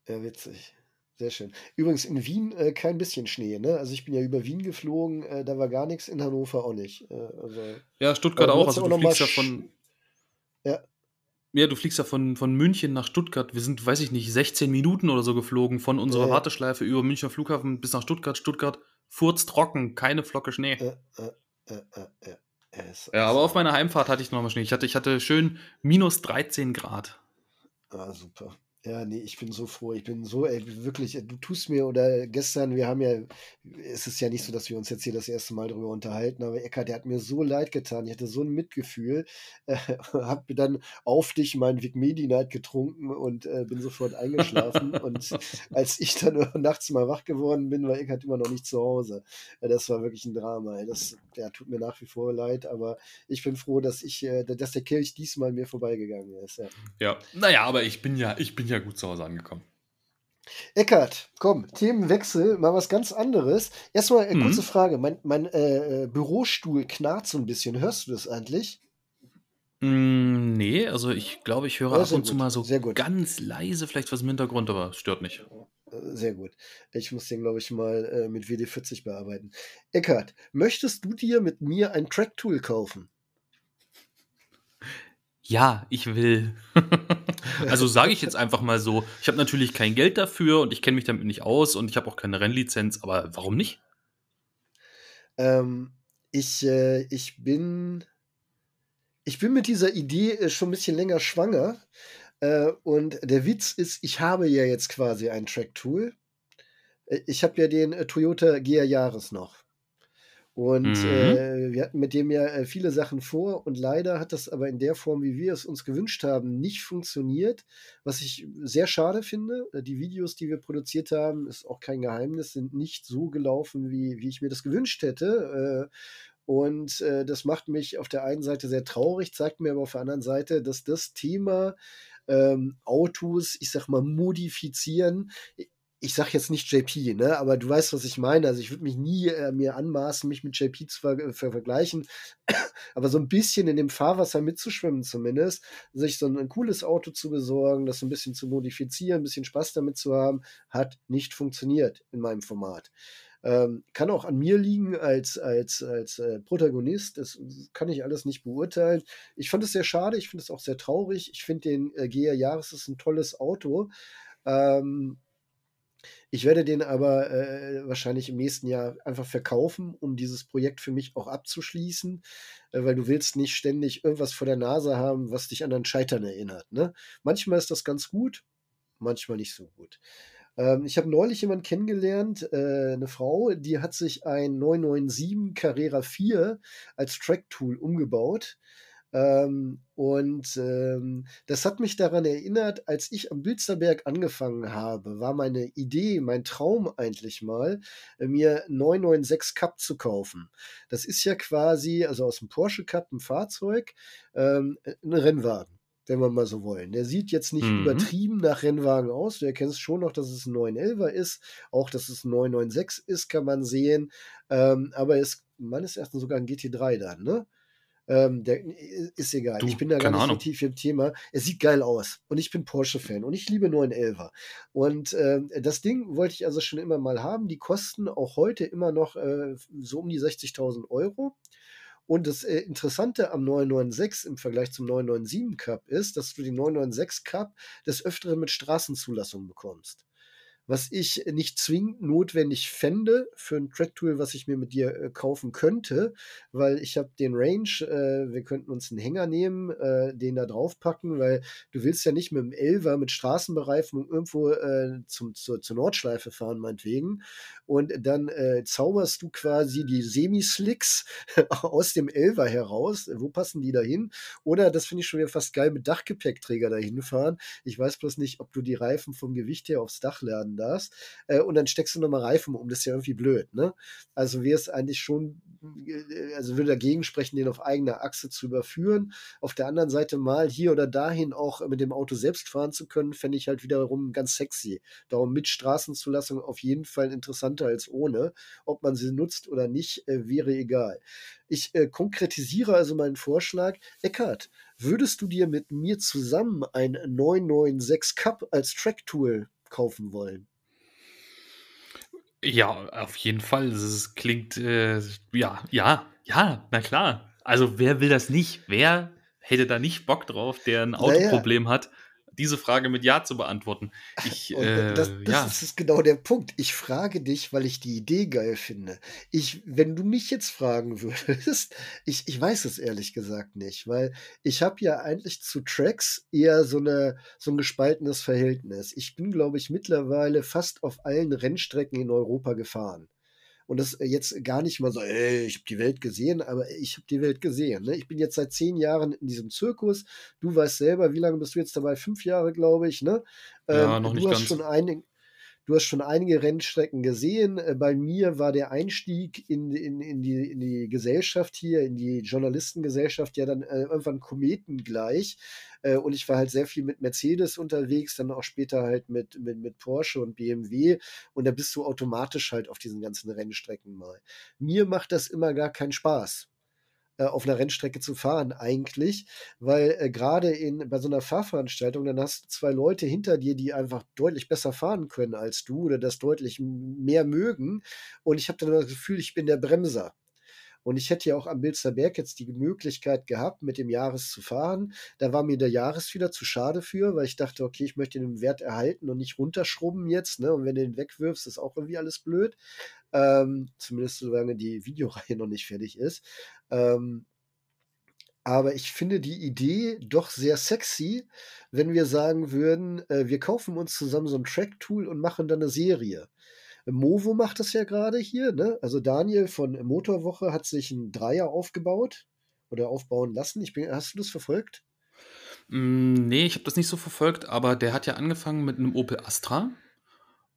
Ja, witzig. Sehr schön. Übrigens in Wien äh, kein bisschen Schnee, ne? Also ich bin ja über Wien geflogen, äh, da war gar nichts, in Hannover auch nicht. Äh, also, ja, Stuttgart auch. Also du fliegst ja von. Ja. Ja, du fliegst ja von, von München nach Stuttgart. Wir sind, weiß ich nicht, 16 Minuten oder so geflogen von unserer Warteschleife über Münchner Flughafen bis nach Stuttgart. Stuttgart, furztrocken, keine Flocke Schnee. Äh, äh, äh, ja, aber auf meiner Heimfahrt hatte ich noch mal Schnee. Ich hatte, ich hatte schön minus 13 Grad. Ah, super. Ja, nee, ich bin so froh. Ich bin so, ey, wirklich, du tust mir, oder gestern, wir haben ja, es ist ja nicht so, dass wir uns jetzt hier das erste Mal darüber unterhalten, aber Eckart, der hat mir so leid getan. Ich hatte so ein Mitgefühl, äh, hab dann auf dich meinen Vic Medi Night getrunken und äh, bin sofort eingeschlafen. und als ich dann nachts mal wach geworden bin, war Eckart immer noch nicht zu Hause. Das war wirklich ein Drama. Das ja, tut mir nach wie vor leid, aber ich bin froh, dass ich, äh, dass der Kelch diesmal mir vorbeigegangen ist. Ja, ja. naja, aber ich bin ja, ich bin ja gut zu Hause angekommen. Eckart, komm, Themenwechsel, mal was ganz anderes. Erstmal eine mhm. kurze Frage. Mein, mein äh, äh, Bürostuhl knarrt so ein bisschen. Hörst du das eigentlich? Mm, nee, also ich glaube, ich höre ja, ab und gut, zu mal so ganz leise, vielleicht was im Hintergrund, aber stört nicht. sehr gut. Ich muss den, glaube ich, mal äh, mit WD40 bearbeiten. Eckart, möchtest du dir mit mir ein Track-Tool kaufen? Ja, ich will. also sage ich jetzt einfach mal so. Ich habe natürlich kein Geld dafür und ich kenne mich damit nicht aus und ich habe auch keine Rennlizenz, aber warum nicht? Ähm, ich, äh, ich bin. Ich bin mit dieser Idee äh, schon ein bisschen länger schwanger. Äh, und der Witz ist, ich habe ja jetzt quasi ein Track-Tool. Äh, ich habe ja den äh, Toyota GR Jahres noch. Und mhm. äh, wir hatten mit dem ja äh, viele Sachen vor und leider hat das aber in der Form, wie wir es uns gewünscht haben, nicht funktioniert, was ich sehr schade finde. Äh, die Videos, die wir produziert haben, ist auch kein Geheimnis, sind nicht so gelaufen, wie, wie ich mir das gewünscht hätte. Äh, und äh, das macht mich auf der einen Seite sehr traurig, zeigt mir aber auf der anderen Seite, dass das Thema ähm, Autos, ich sag mal, modifizieren, ich sag jetzt nicht JP, ne, aber du weißt, was ich meine. Also ich würde mich nie äh, mir anmaßen, mich mit JP zu ver ver vergleichen, aber so ein bisschen in dem Fahrwasser mitzuschwimmen zumindest, sich so ein, ein, cooles Auto zu besorgen, das so ein bisschen zu modifizieren, ein bisschen Spaß damit zu haben, hat nicht funktioniert in meinem Format. Ähm, kann auch an mir liegen als, als, als äh, Protagonist. Das kann ich alles nicht beurteilen. Ich fand es sehr schade. Ich finde es auch sehr traurig. Ich finde den äh, GR Jahres ist ein tolles Auto. Ähm, ich werde den aber äh, wahrscheinlich im nächsten Jahr einfach verkaufen, um dieses Projekt für mich auch abzuschließen, äh, weil du willst nicht ständig irgendwas vor der Nase haben, was dich an ein Scheitern erinnert. Ne? Manchmal ist das ganz gut, manchmal nicht so gut. Ähm, ich habe neulich jemanden kennengelernt, äh, eine Frau, die hat sich ein 997 Carrera 4 als Track-Tool umgebaut. Ähm, und ähm, das hat mich daran erinnert, als ich am Bilsterberg angefangen habe, war meine Idee, mein Traum eigentlich mal, äh, mir 996 Cup zu kaufen. Das ist ja quasi, also aus dem Porsche Cup ein Fahrzeug, ähm, ein Rennwagen wenn wir mal so wollen. Der sieht jetzt nicht mhm. übertrieben nach Rennwagen aus. Du erkennst schon noch, dass es ein 911er ist. Auch, dass es ein 996 ist, kann man sehen. Ähm, aber es meines Erachtens sogar ein GT3 dann, ne? Ähm, der ist egal. Du, ich bin da gar nicht Ahnung. so tief im Thema. Er sieht geil aus. Und ich bin Porsche-Fan und ich liebe 911er. Und äh, das Ding wollte ich also schon immer mal haben. Die kosten auch heute immer noch äh, so um die 60.000 Euro. Und das äh, Interessante am 996 im Vergleich zum 997 Cup ist, dass du den 996 Cup des Öfteren mit Straßenzulassung bekommst was ich nicht zwingend notwendig fände für ein Track-Tool, was ich mir mit dir äh, kaufen könnte, weil ich habe den Range, äh, wir könnten uns einen Hänger nehmen, äh, den da draufpacken, weil du willst ja nicht mit dem Elver mit Straßenbereifung irgendwo äh, zum, zur, zur Nordschleife fahren, meinetwegen. Und dann äh, zauberst du quasi die Semi-Slicks aus dem Elver heraus. Wo passen die da hin? Oder, das finde ich schon wieder fast geil, mit Dachgepäckträger dahin fahren. Ich weiß bloß nicht, ob du die Reifen vom Gewicht her aufs Dach laden darfst. Äh, und dann steckst du nochmal Reifen um. Das ist ja irgendwie blöd, ne? Also wäre es eigentlich schon, äh, also würde dagegen sprechen, den auf eigener Achse zu überführen. Auf der anderen Seite mal hier oder dahin auch mit dem Auto selbst fahren zu können, fände ich halt wiederum ganz sexy. Darum mit Straßenzulassung auf jeden Fall interessanter als ohne. Ob man sie nutzt oder nicht, äh, wäre egal. Ich äh, konkretisiere also meinen Vorschlag. Eckart, würdest du dir mit mir zusammen ein 996 Cup als Track-Tool kaufen wollen. Ja, auf jeden Fall. Das klingt, äh, ja, ja, ja, na klar. Also wer will das nicht? Wer hätte da nicht Bock drauf, der ein Autoproblem naja. hat? Diese Frage mit Ja zu beantworten. Ich, äh, das, das ja. ist genau der Punkt. Ich frage dich, weil ich die Idee geil finde. Ich, wenn du mich jetzt fragen würdest, ich, ich weiß es ehrlich gesagt nicht, weil ich habe ja eigentlich zu Tracks eher so, eine, so ein gespaltenes Verhältnis. Ich bin, glaube ich, mittlerweile fast auf allen Rennstrecken in Europa gefahren. Und das äh, jetzt gar nicht mal so, ey, ich habe die Welt gesehen, aber ich habe die Welt gesehen. Ne? Ich bin jetzt seit zehn Jahren in diesem Zirkus. Du weißt selber, wie lange bist du jetzt dabei? Fünf Jahre, glaube ich. Ne? Ja, ähm, noch du nicht hast ganz. schon einige, Du hast schon einige Rennstrecken gesehen. Äh, bei mir war der Einstieg in, in, in, die, in die Gesellschaft hier, in die Journalistengesellschaft, ja dann äh, irgendwann kometengleich. Äh, und ich war halt sehr viel mit Mercedes unterwegs, dann auch später halt mit, mit, mit Porsche und BMW. Und da bist du automatisch halt auf diesen ganzen Rennstrecken mal. Mir macht das immer gar keinen Spaß. äh, auf einer Rennstrecke zu fahren eigentlich, weil äh, gerade in bei so einer Fahrveranstaltung dann hast du zwei Leute hinter dir, die einfach deutlich besser fahren können als du oder das deutlich mehr mögen und ich habe dann das Gefühl, ich bin der Bremser. Und ich hätte ja auch am Bilsterberg jetzt die Möglichkeit gehabt, mit dem Jahres zu fahren. Da war mir der Jahres wieder zu schade für, weil ich dachte, okay, ich möchte den Wert erhalten und nicht runterschrubben jetzt. Ne? Und wenn du den wegwirfst, ist auch irgendwie alles blöd. Ähm, zumindest solange die Videoreihe noch nicht fertig ist. Ähm, aber ich finde die Idee doch sehr sexy, wenn wir sagen würden, äh, wir kaufen uns zusammen so ein Track-Tool und machen dann eine Serie. Movo macht das ja gerade hier, ne? Also Daniel von Motorwoche hat sich ein Dreier aufgebaut oder aufbauen lassen. Ich bin, hast du das verfolgt? Mm, nee, ich habe das nicht so verfolgt, aber der hat ja angefangen mit einem Opel Astra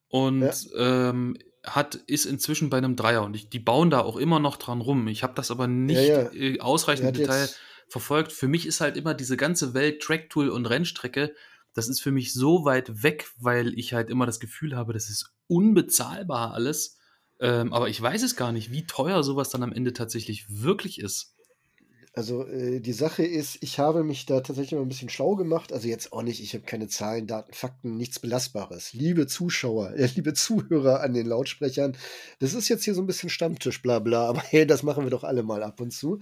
und ja. ähm, hat, ist inzwischen bei einem Dreier und ich, die bauen da auch immer noch dran rum. Ich habe das aber nicht ja, ja. Äh, ausreichend im Detail verfolgt. Für mich ist halt immer diese ganze Welt Tracktool und Rennstrecke das ist für mich so weit weg, weil ich halt immer das Gefühl habe, das ist unbezahlbar alles. Ähm, aber ich weiß es gar nicht, wie teuer sowas dann am Ende tatsächlich wirklich ist. Also äh, die Sache ist, ich habe mich da tatsächlich mal ein bisschen schlau gemacht. Also jetzt auch nicht, ich habe keine Zahlen, Daten, Fakten, nichts Belastbares. Liebe Zuschauer, äh, liebe Zuhörer an den Lautsprechern, das ist jetzt hier so ein bisschen Stammtisch, bla bla, aber hey, das machen wir doch alle mal ab und zu.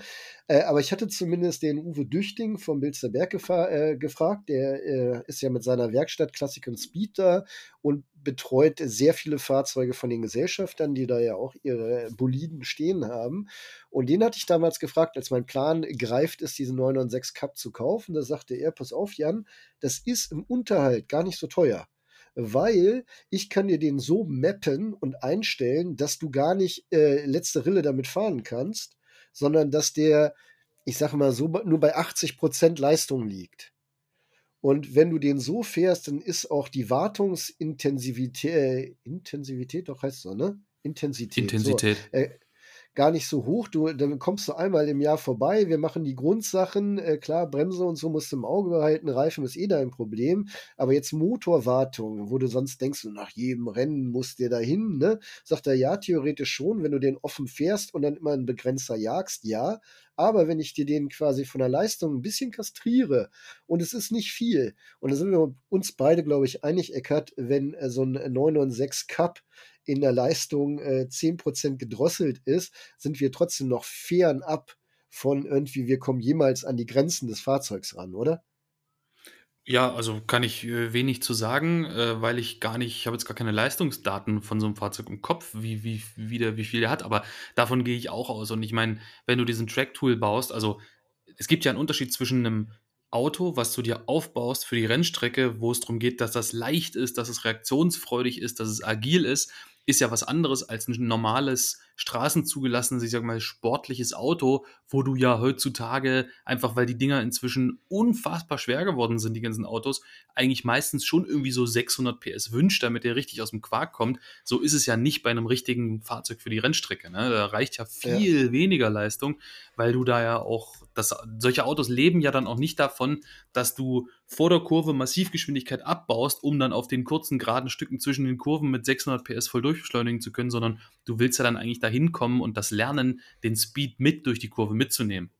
Äh, aber ich hatte zumindest den Uwe Düchting vom Bilster Berg äh, gefragt. Der äh, ist ja mit seiner Werkstatt Classic und Speed da und betreut sehr viele Fahrzeuge von den Gesellschaftern, die da ja auch ihre Boliden stehen haben. Und den hatte ich damals gefragt, als mein Plan greift ist, diesen 996 Cup zu kaufen. Da sagte er, pass auf, Jan, das ist im Unterhalt gar nicht so teuer weil ich kann dir den so mappen und einstellen, dass du gar nicht äh, letzte Rille damit fahren kannst, sondern dass der, ich sage mal so, nur bei 80 Prozent Leistung liegt. Und wenn du den so fährst, dann ist auch die Wartungsintensivität, äh, Intensivität, doch heißt es so, ne? Intensität. Intensität. So, äh, gar nicht so hoch. Du, dann kommst du einmal im Jahr vorbei. Wir machen die Grundsachen. Äh, klar, Bremse und so musst du im Auge behalten. Reifen ist eh dein Problem. Aber jetzt Motorwartung, wo du sonst denkst, nach jedem Rennen musst du da hin, ne? Sagt er, ja, theoretisch schon, wenn du den offen fährst und dann immer einen Begrenzer jagst, ja. Aber wenn ich dir den quasi von der Leistung ein bisschen kastriere und es ist nicht viel, und da sind wir uns beide, glaube ich, einig, Eckert, wenn äh, so ein 996 Cup in der Leistung äh, 10% gedrosselt ist, sind wir trotzdem noch fernab von irgendwie, wir kommen jemals an die Grenzen des Fahrzeugs ran, oder? Ja, also kann ich äh, wenig zu sagen, äh, weil ich gar nicht, ich habe jetzt gar keine Leistungsdaten von so einem Fahrzeug im Kopf, wie, wie, wie, der, wie viel der hat, aber davon gehe ich auch aus. Und ich meine, wenn du diesen Track-Tool baust, also es gibt ja einen Unterschied zwischen einem Auto, was du dir aufbaust für die Rennstrecke, wo es darum geht, dass das leicht ist, dass es reaktionsfreudig ist, dass es agil ist ist ja was anderes als ein normales straßenzugelassenes, ich sag mal, sportliches Auto, wo du ja heutzutage einfach, weil die Dinger inzwischen unfassbar schwer geworden sind, die ganzen Autos, eigentlich meistens schon irgendwie so 600 PS wünscht, damit der richtig aus dem Quark kommt. So ist es ja nicht bei einem richtigen Fahrzeug für die Rennstrecke. Ne? Da reicht ja viel ja. weniger Leistung, weil du da ja auch, das, solche Autos leben ja dann auch nicht davon, dass du vor der Kurve Massivgeschwindigkeit abbaust, um dann auf den kurzen geraden Stücken zwischen den Kurven mit 600 PS voll durchbeschleunigen zu können, sondern du willst ja dann eigentlich dahin kommen und das lernen, den Speed mit durch die Kurve mitzunehmen.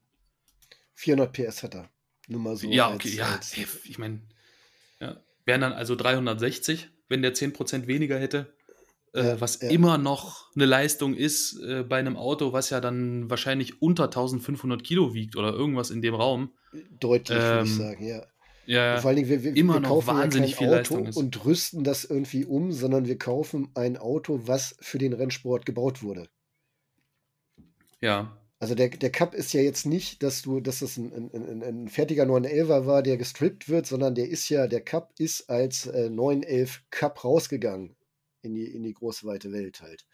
400 PS hat er. Nur mal so. Ja, okay, als, ja. Als ich meine, ja, wären dann also 360, wenn der 10% weniger hätte. Äh, was ja. immer noch eine Leistung ist äh, bei einem Auto, was ja dann wahrscheinlich unter 1500 Kilo wiegt oder irgendwas in dem Raum. Deutlich, ähm, würde ich sagen, ja. Ja, und vor allen Dingen, wir, wir, immer wir kaufen noch wahnsinnig ja kein viel Auto ist. und rüsten das irgendwie um, sondern wir kaufen ein Auto, was für den Rennsport gebaut wurde. Ja. Also der, der Cup ist ja jetzt nicht, dass du, dass das ein, ein, ein, ein fertiger 911er war, der gestrippt wird, sondern der ist ja, der Cup ist als äh, 911 Cup rausgegangen in die, in die große weite Welt halt.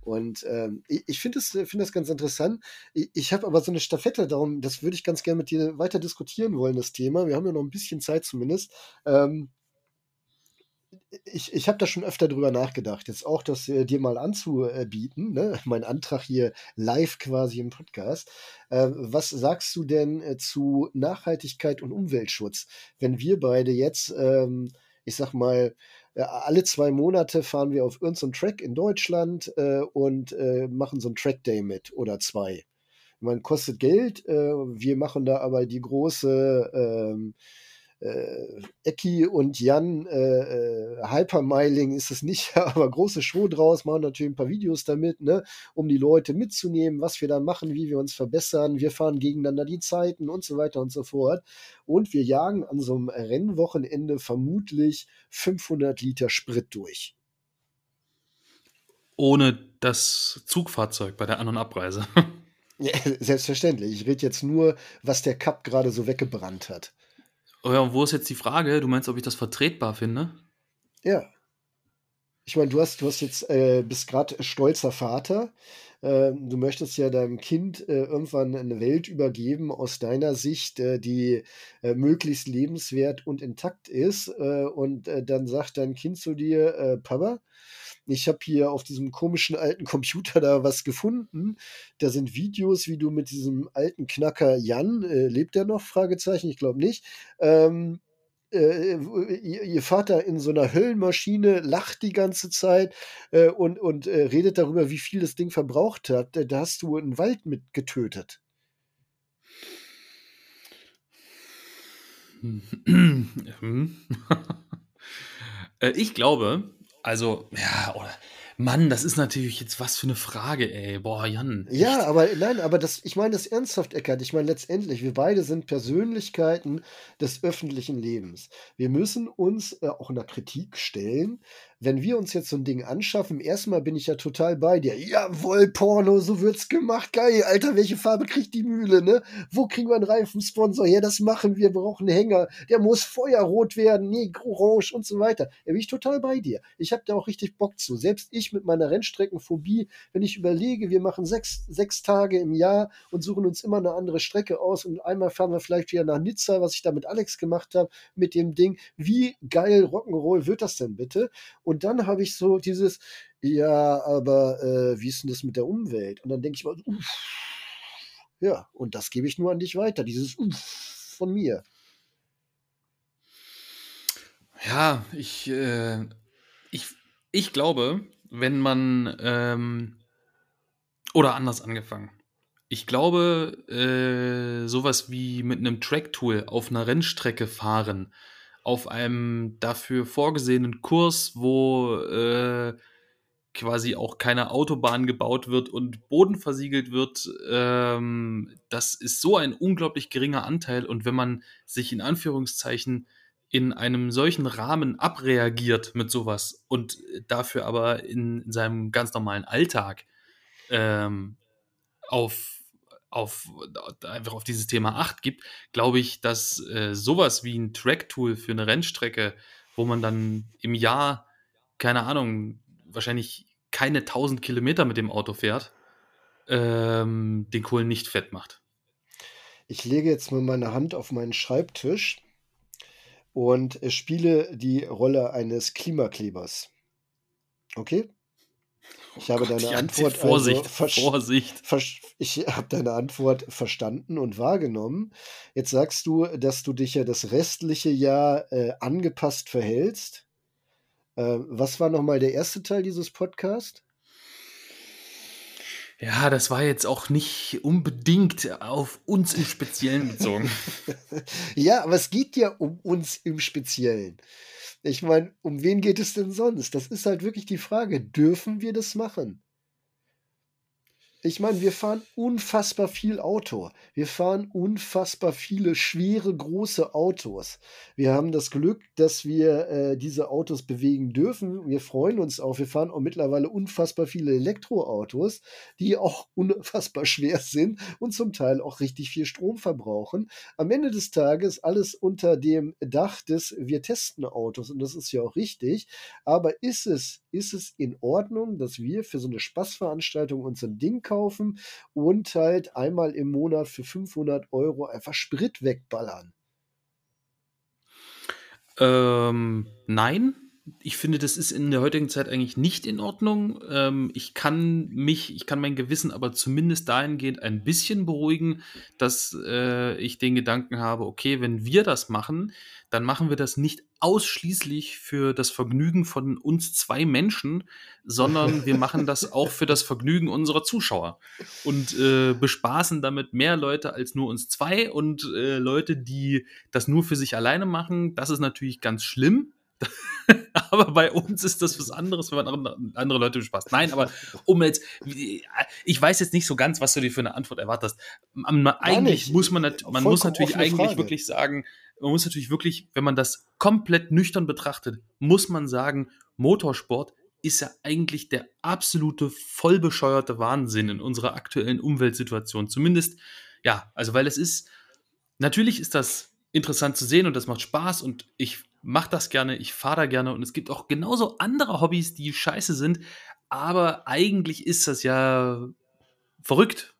Und ähm, ich, ich finde das, find das ganz interessant. Ich, ich habe aber so eine Staffette, darum, das würde ich ganz gerne mit dir weiter diskutieren wollen, das Thema. Wir haben ja noch ein bisschen Zeit zumindest. Ähm, ich, ich habe da schon öfter drüber nachgedacht, jetzt auch das äh, dir mal anzubieten, ne? mein Antrag hier live quasi im Podcast. Äh, was sagst du denn äh, zu Nachhaltigkeit und Umweltschutz, wenn wir beide jetzt, ähm, ich sag mal, alle zwei Monate fahren wir auf irgendeinen Track in Deutschland äh, und äh, machen so einen Track Day mit oder zwei. Man kostet Geld. Äh, wir machen da aber die große ähm, äh, Ecki und Jan äh, äh, Hypermiling ist es nicht, aber große Show draus, machen natürlich ein paar Videos damit, ne, um die Leute mitzunehmen, was wir da machen, wie wir uns verbessern. Wir fahren gegeneinander die Zeiten und so weiter und so fort. Und wir jagen an so einem Rennwochenende vermutlich 500 Liter Sprit durch. Ohne das Zugfahrzeug bei der An- und Abreise. Ja, selbstverständlich. Ich rede jetzt nur, was der Cup gerade so weggebrannt hat. Oh ja, und wo ist jetzt die Frage? Du meinst, ob ich das vertretbar finde? Ja. Ich meine, du hast, du hast jetzt, äh, bist gerade stolzer Vater. Äh, du möchtest ja deinem Kind äh, irgendwann eine Welt übergeben aus deiner Sicht, äh, die äh, möglichst lebenswert und intakt ist. Äh, und dann sagt dein Kind zu dir, Papa, ich habe hier auf diesem komischen alten Computer da was gefunden. Da sind Videos, wie du mit diesem alten Knacker Jan, äh, lebt er noch? Fragezeichen, ich glaube nicht. Ähm, äh, ihr, ihr, Vater in so einer Höllenmaschine lacht die ganze Zeit äh, und, und äh, redet darüber, wie viel das Ding verbraucht hat. Da hast du einen Wald mit getötet. Äh, ich glaube, also, ja, oder. Mann, das ist natürlich jetzt was für eine Frage, ey. Boah, Jan. Ja, aber nein, aber das, ich meine das ernsthaft, Eckert. Ich meine letztendlich, wir beide sind Persönlichkeiten des öffentlichen Lebens. Wir müssen uns äh, auch einer Kritik stellen, wenn wir uns jetzt so ein Ding anschaffen, erstmal bin ich ja total bei dir. Jawohl, Porno, so wird's gemacht. Geil, Alter, welche Farbe kriegt die Mühle, ne? Wo kriegen wir einen Reifensponsor her? Das machen wir, wir brauchen einen Hänger. Der muss feuerrot werden, nee, orange und so weiter. Da bin ich total bei dir. Ich habe da auch richtig Bock zu. Selbst ich mit meiner Rennstreckenphobie, wenn ich überlege, wir machen sechs, sechs Tage im Jahr und suchen uns immer eine andere Strecke aus und einmal fahren wir vielleicht wieder nach Nizza, was ich da mit Alex gemacht habe, mit dem Ding. Wie geil Rock'n'Roll wird das denn bitte? Und dann habe ich so dieses, ja, aber äh, wie ist denn das mit der Umwelt? Und dann denke ich mal, uff, ja, und das gebe ich nur an dich weiter, dieses uff von mir. Ja, ich, äh, ich, ich glaube, wenn man, ähm, oder anders angefangen. Ich glaube, äh, sowas wie mit einem Track-Tool auf einer Rennstrecke fahren, auf einem dafür vorgesehenen Kurs, wo äh, quasi auch keine Autobahn gebaut wird und Boden versiegelt wird, ähm, das ist so ein unglaublich geringer Anteil. Und wenn man sich in Anführungszeichen in einem solchen Rahmen abreagiert mit sowas und dafür aber in, in seinem ganz normalen Alltag ähm, auf auf, einfach auf dieses Thema Acht gibt, glaube ich, dass äh, sowas wie ein Track-Tool für eine Rennstrecke, wo man dann im Jahr, keine Ahnung, wahrscheinlich keine 1000 Kilometer mit dem Auto fährt, ähm, den Kohlen nicht fett macht. Ich lege jetzt mal meine Hand auf meinen Schreibtisch und spiele die Rolle eines Klimaklebers. Okay? Ich habe oh deine Antwort Vorsicht, also Vorsicht. ich habe deine Antwort verstanden und wahrgenommen. Jetzt sagst du, dass du dich ja das restliche Jahr äh, angepasst verhältst. Äh, was war nochmal der erste Teil dieses Podcasts? Ja, das war jetzt auch nicht unbedingt auf uns im Speziellen bezogen. ja, aber es geht ja um uns im Speziellen. Ich meine, um wen geht es denn sonst? Das ist halt wirklich die Frage, dürfen wir das machen? Ich meine, wir fahren unfassbar viel Auto. Wir fahren unfassbar viele schwere, große Autos. Wir haben das Glück, dass wir äh, diese Autos bewegen dürfen. Wir freuen uns auch. Wir fahren auch mittlerweile unfassbar viele Elektroautos, die auch unfassbar schwer sind und zum Teil auch richtig viel Strom verbrauchen. Am Ende des Tages alles unter dem Dach des Wir testen Autos und das ist ja auch richtig. Aber ist es, ist es in Ordnung, dass wir für so eine Spaßveranstaltung uns ein Ding kaufen und halt einmal im Monat für 500 Euro einfach Sprit wegballern? Ähm, nein, ich finde, das ist in der heutigen Zeit eigentlich nicht in Ordnung. Ähm, ich kann mich, ich kann mein Gewissen aber zumindest dahingehend ein bisschen beruhigen, dass äh, ich den Gedanken habe, okay, wenn wir das machen, dann machen wir das nicht ausschließlich für das Vergnügen von uns zwei Menschen, sondern wir machen das auch für das Vergnügen unserer Zuschauer und äh, bespaßen damit mehr Leute als nur uns zwei und äh, Leute, die das nur für sich alleine machen. Das ist natürlich ganz schlimm aber bei uns ist das was anderes, wenn man andere Leute bespaßt. Nein, aber um jetzt, ich weiß jetzt nicht so ganz, was du dir für eine Antwort erwartest. Eigentlich muss man, man muss natürlich eigentlich Frage. wirklich sagen, man muss natürlich wirklich, wenn man das komplett nüchtern betrachtet, muss man sagen, Motorsport ist ja eigentlich der absolute vollbescheuerte Wahnsinn in unserer aktuellen Umweltsituation. Zumindest, ja, also weil es ist, natürlich ist das interessant zu sehen und das macht Spaß und ich mache das gerne, ich fahre da gerne und es gibt auch genauso andere Hobbys, die scheiße sind, aber eigentlich ist das ja verrückt,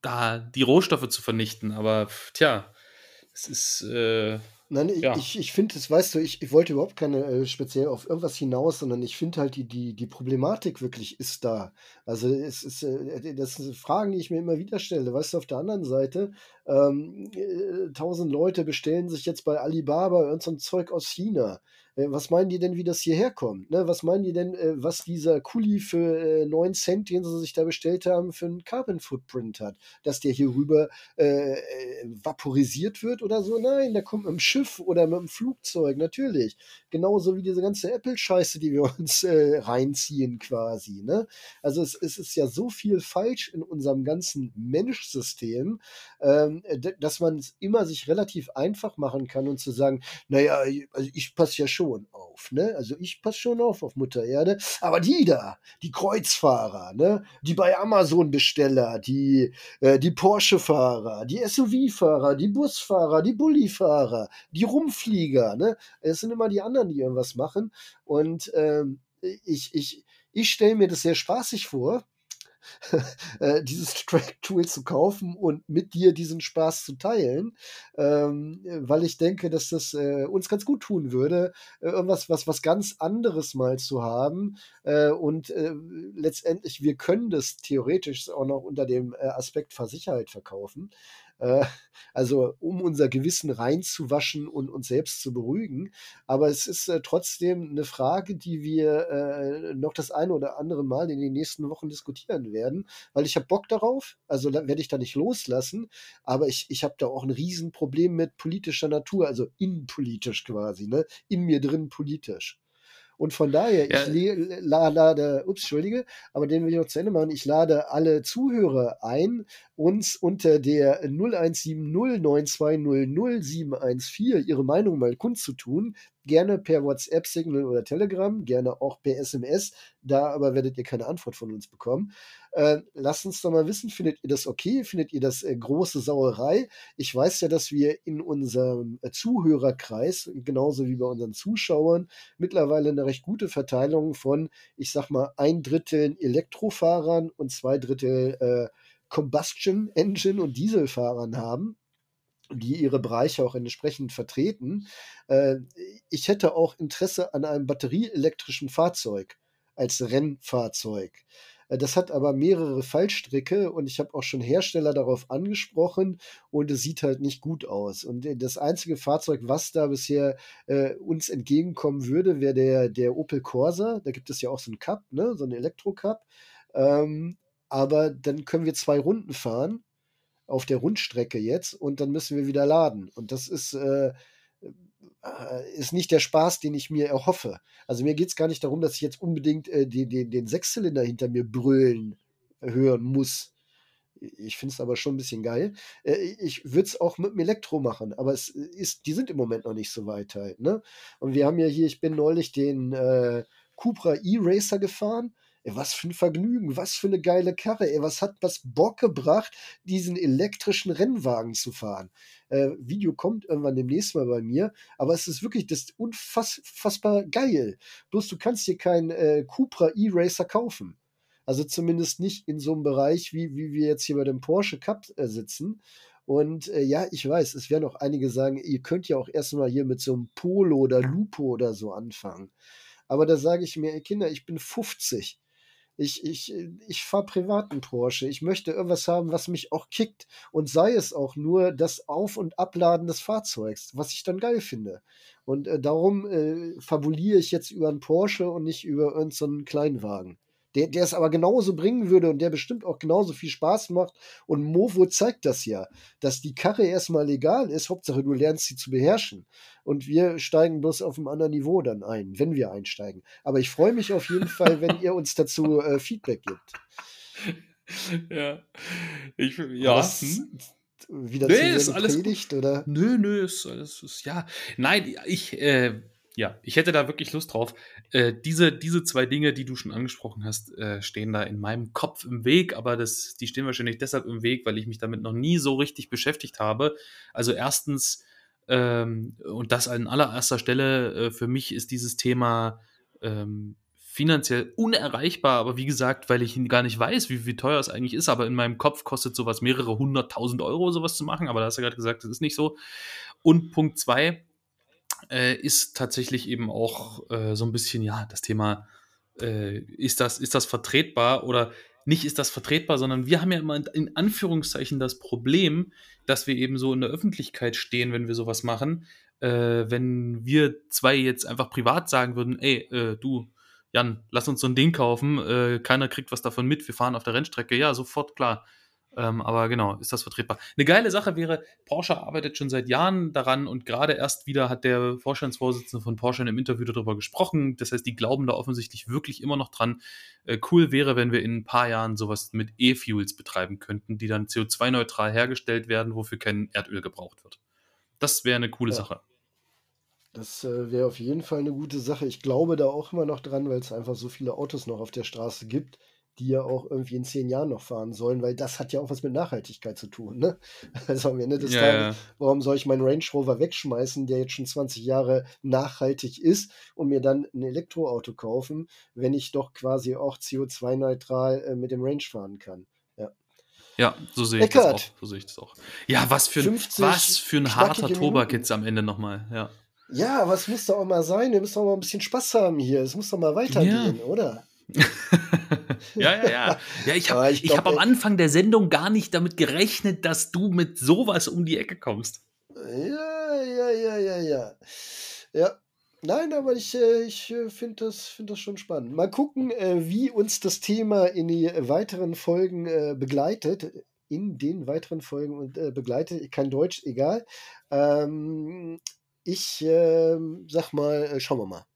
da die Rohstoffe zu vernichten, aber tja, es ist äh, Nein, ja. ich, ich finde, das weißt du, ich, ich wollte überhaupt keine äh, speziell auf irgendwas hinaus, sondern ich finde halt, die, die, die Problematik wirklich ist da. Also es ist, äh, das sind Fragen, die ich mir immer wieder stelle. Weißt du, auf der anderen Seite, ähm, äh, tausend Leute bestellen sich jetzt bei Alibaba irgendein so Zeug aus China. Äh, was meinen die denn, wie das hierher kommt? Ne? Was meinen die denn, äh, was dieser Kuli für äh, 9 Cent, den sie sich da bestellt haben, für einen Carbon Footprint hat? Dass der hier rüber äh, äh, vaporisiert wird oder so? Nein, der kommt mit dem Schiff oder mit dem Flugzeug, natürlich. Genauso wie diese ganze Apple-Scheiße, die wir uns äh, reinziehen quasi. Ne? Also es, es, ist ja so viel falsch in unserem ganzen Menschsystem, ähm, dass man es immer sich relativ einfach machen kann und zu sagen, naja, also ich passe ja schon schon auf, ne? Also ich passe schon auf auf Mutter Erde, aber die da, die Kreuzfahrer, ne? Die bei Amazon Besteller, die äh, die Porsche Fahrer, die SUV Fahrer, die Busfahrer, die Bullifahrer, die Rumflieger, ne? Es sind immer die anderen, die irgendwas machen und ähm, ich ich ich stelle mir das sehr spaßig vor dieses Track-Tool zu kaufen und mit dir diesen Spaß zu teilen, ähm, weil ich denke, dass das äh, uns ganz gut tun würde, äh, irgendwas was, was ganz anderes mal zu haben. Äh, und äh, letztendlich, wir können das theoretisch auch noch unter dem äh, Aspekt Versicherheit verkaufen. Äh, also um unser Gewissen reinzuwaschen und uns selbst zu beruhigen. Aber es ist äh, trotzdem eine Frage, die wir äh, noch das eine oder andere Mal in den nächsten Wochen diskutieren werden, weil ich habe Bock darauf, also da werde ich da nicht loslassen, aber ich, ich habe da auch ein Riesenproblem mit politischer Natur, also innenpolitisch quasi, ne? in mir drin politisch. Und von daher, ja. ich lade, ups, Entschuldige, aber den will ich noch zu Ende machen. Ich lade alle Zuhörer ein, uns unter der 017092000714 ihre Meinung mal kundzutun. Gerne per WhatsApp-Signal oder Telegram, gerne auch per SMS. Da aber werdet ihr keine Antwort von uns bekommen. Äh, lasst uns doch mal wissen, findet ihr das okay? Findet ihr das äh, große Sauerei? Ich weiß ja, dass wir in unserem äh, Zuhörerkreis, genauso wie bei unseren Zuschauern, mittlerweile eine recht gute Verteilung von, ich sag mal, ein Drittel Elektrofahrern und zwei Drittel äh, Combustion Engine und Dieselfahrern haben die ihre Bereiche auch entsprechend vertreten. Äh, ich hätte auch Interesse an einem batterieelektrischen Fahrzeug als Rennfahrzeug. Äh, das hat aber mehrere Fallstricke und ich habe auch schon Hersteller darauf angesprochen und es sieht halt nicht gut aus. Und äh, das einzige Fahrzeug, was da bisher äh, uns entgegenkommen würde, wäre der, der Opel Corsa. Da gibt es ja auch so einen Cup, ne? so einen Elektro-Cup. Ähm, aber dann können wir zwei Runden fahren auf der Rundstrecke jetzt und dann müssen wir wieder laden. Und das ist, äh, äh ist nicht der Spaß, den ich mir erhoffe. Also mir geht es gar nicht darum, dass ich jetzt unbedingt äh, den, den, den Sechszylinder hinter mir brüllen hören muss. Ich finde es aber schon ein bisschen geil. Äh, ich würde es auch mit dem Elektro machen, aber es ist, die sind im Moment noch nicht so weit halt. Ne? Und wir haben ja hier, ich bin neulich den äh, Cupra E-Racer gefahren Ey, was für ein Vergnügen, was für eine geile Karre, ey, was hat was Bock gebracht, diesen elektrischen Rennwagen zu fahren. Äh, Video kommt irgendwann demnächst mal bei mir, aber es ist wirklich das ist unfassbar geil. Bloß du kannst dir keinen äh, Cupra E-Racer kaufen. Also zumindest nicht in so einem Bereich, wie, wie wir jetzt hier bei dem Porsche Cup äh, sitzen. Und äh, ja, ich weiß, es werden auch einige sagen, ihr könnt ja auch erstmal hier mit so einem Polo oder Lupo oder so anfangen. Aber da sage ich mir, ey Kinder, ich bin 50. Ich, ich, ich fahre privaten Porsche. Ich möchte irgendwas haben, was mich auch kickt. Und sei es auch nur das Auf- und Abladen des Fahrzeugs, was ich dann geil finde. Und äh, darum äh, fabuliere ich jetzt über einen Porsche und nicht über irgendeinen so Kleinwagen der, der es aber genauso bringen würde und der bestimmt auch genauso viel Spaß macht. Und Movo zeigt das ja, dass die Karre erstmal legal ist. Hauptsache, du lernst sie zu beherrschen. Und wir steigen bloß auf einem anderen Niveau dann ein, wenn wir einsteigen. Aber ich freue mich auf jeden Fall, wenn ihr uns dazu äh, Feedback gibt. Ja. Ich, ja. Was, hm? wieder nee, ist alles Predigt, oder? Nö, nö, ist, ist, ist ja. Nein, ich, äh, ja, ich hätte da wirklich Lust drauf. Äh, diese, diese zwei Dinge, die du schon angesprochen hast, äh, stehen da in meinem Kopf im Weg, aber das, die stehen wahrscheinlich deshalb im Weg, weil ich mich damit noch nie so richtig beschäftigt habe. Also erstens, ähm, und das an allererster Stelle, äh, für mich ist dieses Thema ähm, finanziell unerreichbar, aber wie gesagt, weil ich gar nicht weiß, wie, wie teuer es eigentlich ist, aber in meinem Kopf kostet sowas mehrere hunderttausend Euro, sowas zu machen, aber da hast du gerade gesagt, das ist nicht so. Und Punkt zwei, äh, ist tatsächlich eben auch äh, so ein bisschen, ja, das Thema, äh, ist, das, ist das vertretbar oder nicht ist das vertretbar, sondern wir haben ja immer in Anführungszeichen das Problem, dass wir eben so in der Öffentlichkeit stehen, wenn wir sowas machen. Äh, wenn wir zwei jetzt einfach privat sagen würden, ey, äh, du, Jan, lass uns so ein Ding kaufen, äh, keiner kriegt was davon mit, wir fahren auf der Rennstrecke, ja, sofort klar ähm, aber genau, ist das vertretbar. Eine geile Sache wäre, Porsche arbeitet schon seit Jahren daran und gerade erst wieder hat der Vorstandsvorsitzende von Porsche in einem Interview darüber gesprochen. Das heißt, die glauben da offensichtlich wirklich immer noch dran. Äh, cool wäre, wenn wir in ein paar Jahren sowas mit E-Fuels betreiben könnten, die dann CO2-neutral hergestellt werden, wofür kein Erdöl gebraucht wird. Das wäre eine coole ja. Sache. Das äh, wäre auf jeden Fall eine gute Sache. Ich glaube da auch immer noch dran, weil es einfach so viele Autos noch auf der Straße gibt die ja auch irgendwie in zehn Jahren noch fahren sollen, weil das hat ja auch was mit Nachhaltigkeit zu tun. Ne? Also am Ende des ja, Tages, warum soll ich meinen Range Rover wegschmeißen, der jetzt schon 20 Jahre nachhaltig ist, und mir dann ein Elektroauto kaufen, wenn ich doch quasi auch CO2-neutral äh, mit dem Range fahren kann? Ja. Ja, so sehe ich, das auch. so sehe ich das auch. Ja, was für ein, was für ein harter Tobak jetzt am Ende nochmal. Ja. ja, aber es muss doch auch mal sein. Wir müssen doch mal ein bisschen Spaß haben hier. Es muss doch mal weitergehen, ja. oder? ja, ja, ja. Ja, ich habe ich, ich hab am Anfang der Sendung gar nicht damit gerechnet, dass du mit sowas um die Ecke kommst. Ja, ja, ja, ja, ja. Ja. Nein, aber ich, äh, ich äh, finde das, find das schon spannend. Mal gucken, äh, wie uns das Thema in die weiteren Folgen begleitet. In den weiteren Folgen begleitet. Kein Deutsch, egal. Ähm, ich ähm, sag mal, schauen wir mal.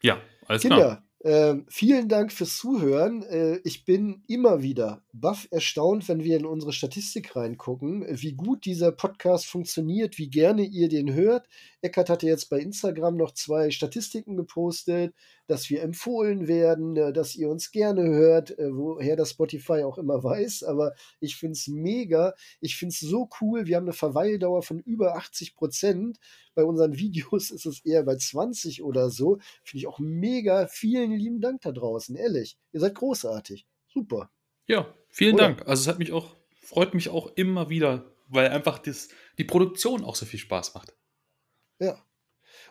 Ja, alles Kinder, klar. Ähm, vielen Dank fürs Zuhören. Äh, ich bin immer wieder baff erstaunt, wenn wir in unsere Statistik reingucken, wie gut dieser Podcast funktioniert, wie gerne ihr den hört. Eckert hatte jetzt bei Instagram noch zwei Statistiken gepostet, dass wir empfohlen werden, äh, dass ihr uns gerne hört, äh, woher das Spotify auch immer weiß. Aber ich finde es mega. Ich finde es so cool. Wir haben eine Verweildauer von über 80 Prozent. Bei unseren Videos ist es eher bei 20 oder so. Finde ich auch mega. Vielen lieben Dank da draußen, ehrlich. Ihr seid großartig. Super. Ja, vielen oder? Dank. Also es hat mich auch, freut mich auch immer wieder, weil einfach das, die Produktion auch so viel Spaß macht. Ja.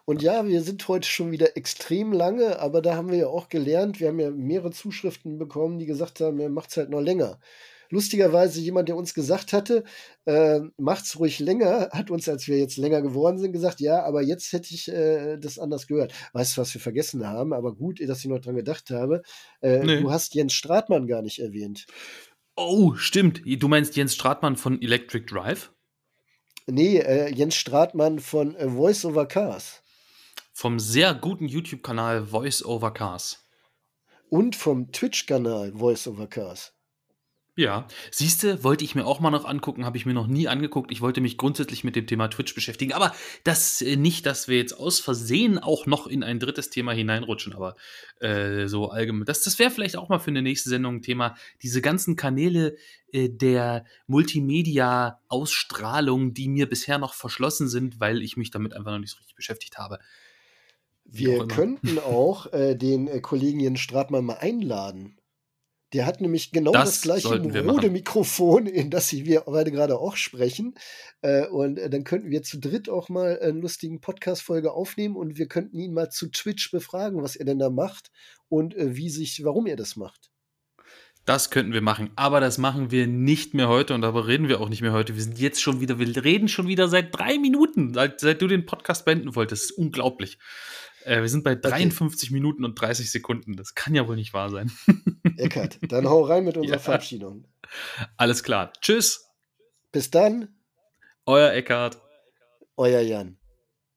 Und ja, wir sind heute schon wieder extrem lange, aber da haben wir ja auch gelernt, wir haben ja mehrere Zuschriften bekommen, die gesagt haben, ja, macht's halt noch länger. Lustigerweise jemand, der uns gesagt hatte, äh, macht's ruhig länger, hat uns, als wir jetzt länger geworden sind, gesagt, ja, aber jetzt hätte ich äh, das anders gehört. Weißt du, was wir vergessen haben? Aber gut, dass ich noch dran gedacht habe. Äh, nee. Du hast Jens Stratmann gar nicht erwähnt. Oh, stimmt. Du meinst Jens Stratmann von Electric Drive? Nee, äh, Jens Stratmann von äh, Voice Over Cars. Vom sehr guten YouTube-Kanal Voice Over Cars. Und vom Twitch-Kanal Voice Over Cars. Ja, siehste, wollte ich mir auch mal noch angucken, habe ich mir noch nie angeguckt. Ich wollte mich grundsätzlich mit dem Thema Twitch beschäftigen, aber das äh, nicht, dass wir jetzt aus Versehen auch noch in ein drittes Thema hineinrutschen, aber äh, so allgemein. Das, das wäre vielleicht auch mal für eine nächste Sendung ein Thema. Diese ganzen Kanäle äh, der Multimedia-Ausstrahlung, die mir bisher noch verschlossen sind, weil ich mich damit einfach noch nicht so richtig beschäftigt habe. Wie wir könnten auch äh, den äh, Kollegen Jens Stratmann mal einladen Der hat nämlich genau das, das gleiche rode Mikrofon, in das wir beide gerade auch sprechen. Äh, und äh, dann könnten wir zu dritt auch mal einen lustigen Podcast-Folge aufnehmen und wir könnten ihn mal zu Twitch befragen, was er denn da macht und äh, wie sich, warum er das macht. Das könnten wir machen, aber das machen wir nicht mehr heute und darüber reden wir auch nicht mehr heute. Wir sind jetzt schon wieder, wir reden schon wieder seit drei Minuten, seit, seit du den Podcast beenden wolltest. Das ist unglaublich. Äh, wir sind bei 53 okay. Minuten und 30 Sekunden. Das kann ja wohl nicht wahr sein. Eckert, dann hau rein mit unserer ja. Verabschiedung. Alles klar. Tschüss. Bis dann. Euer Eckart. Euer Jan.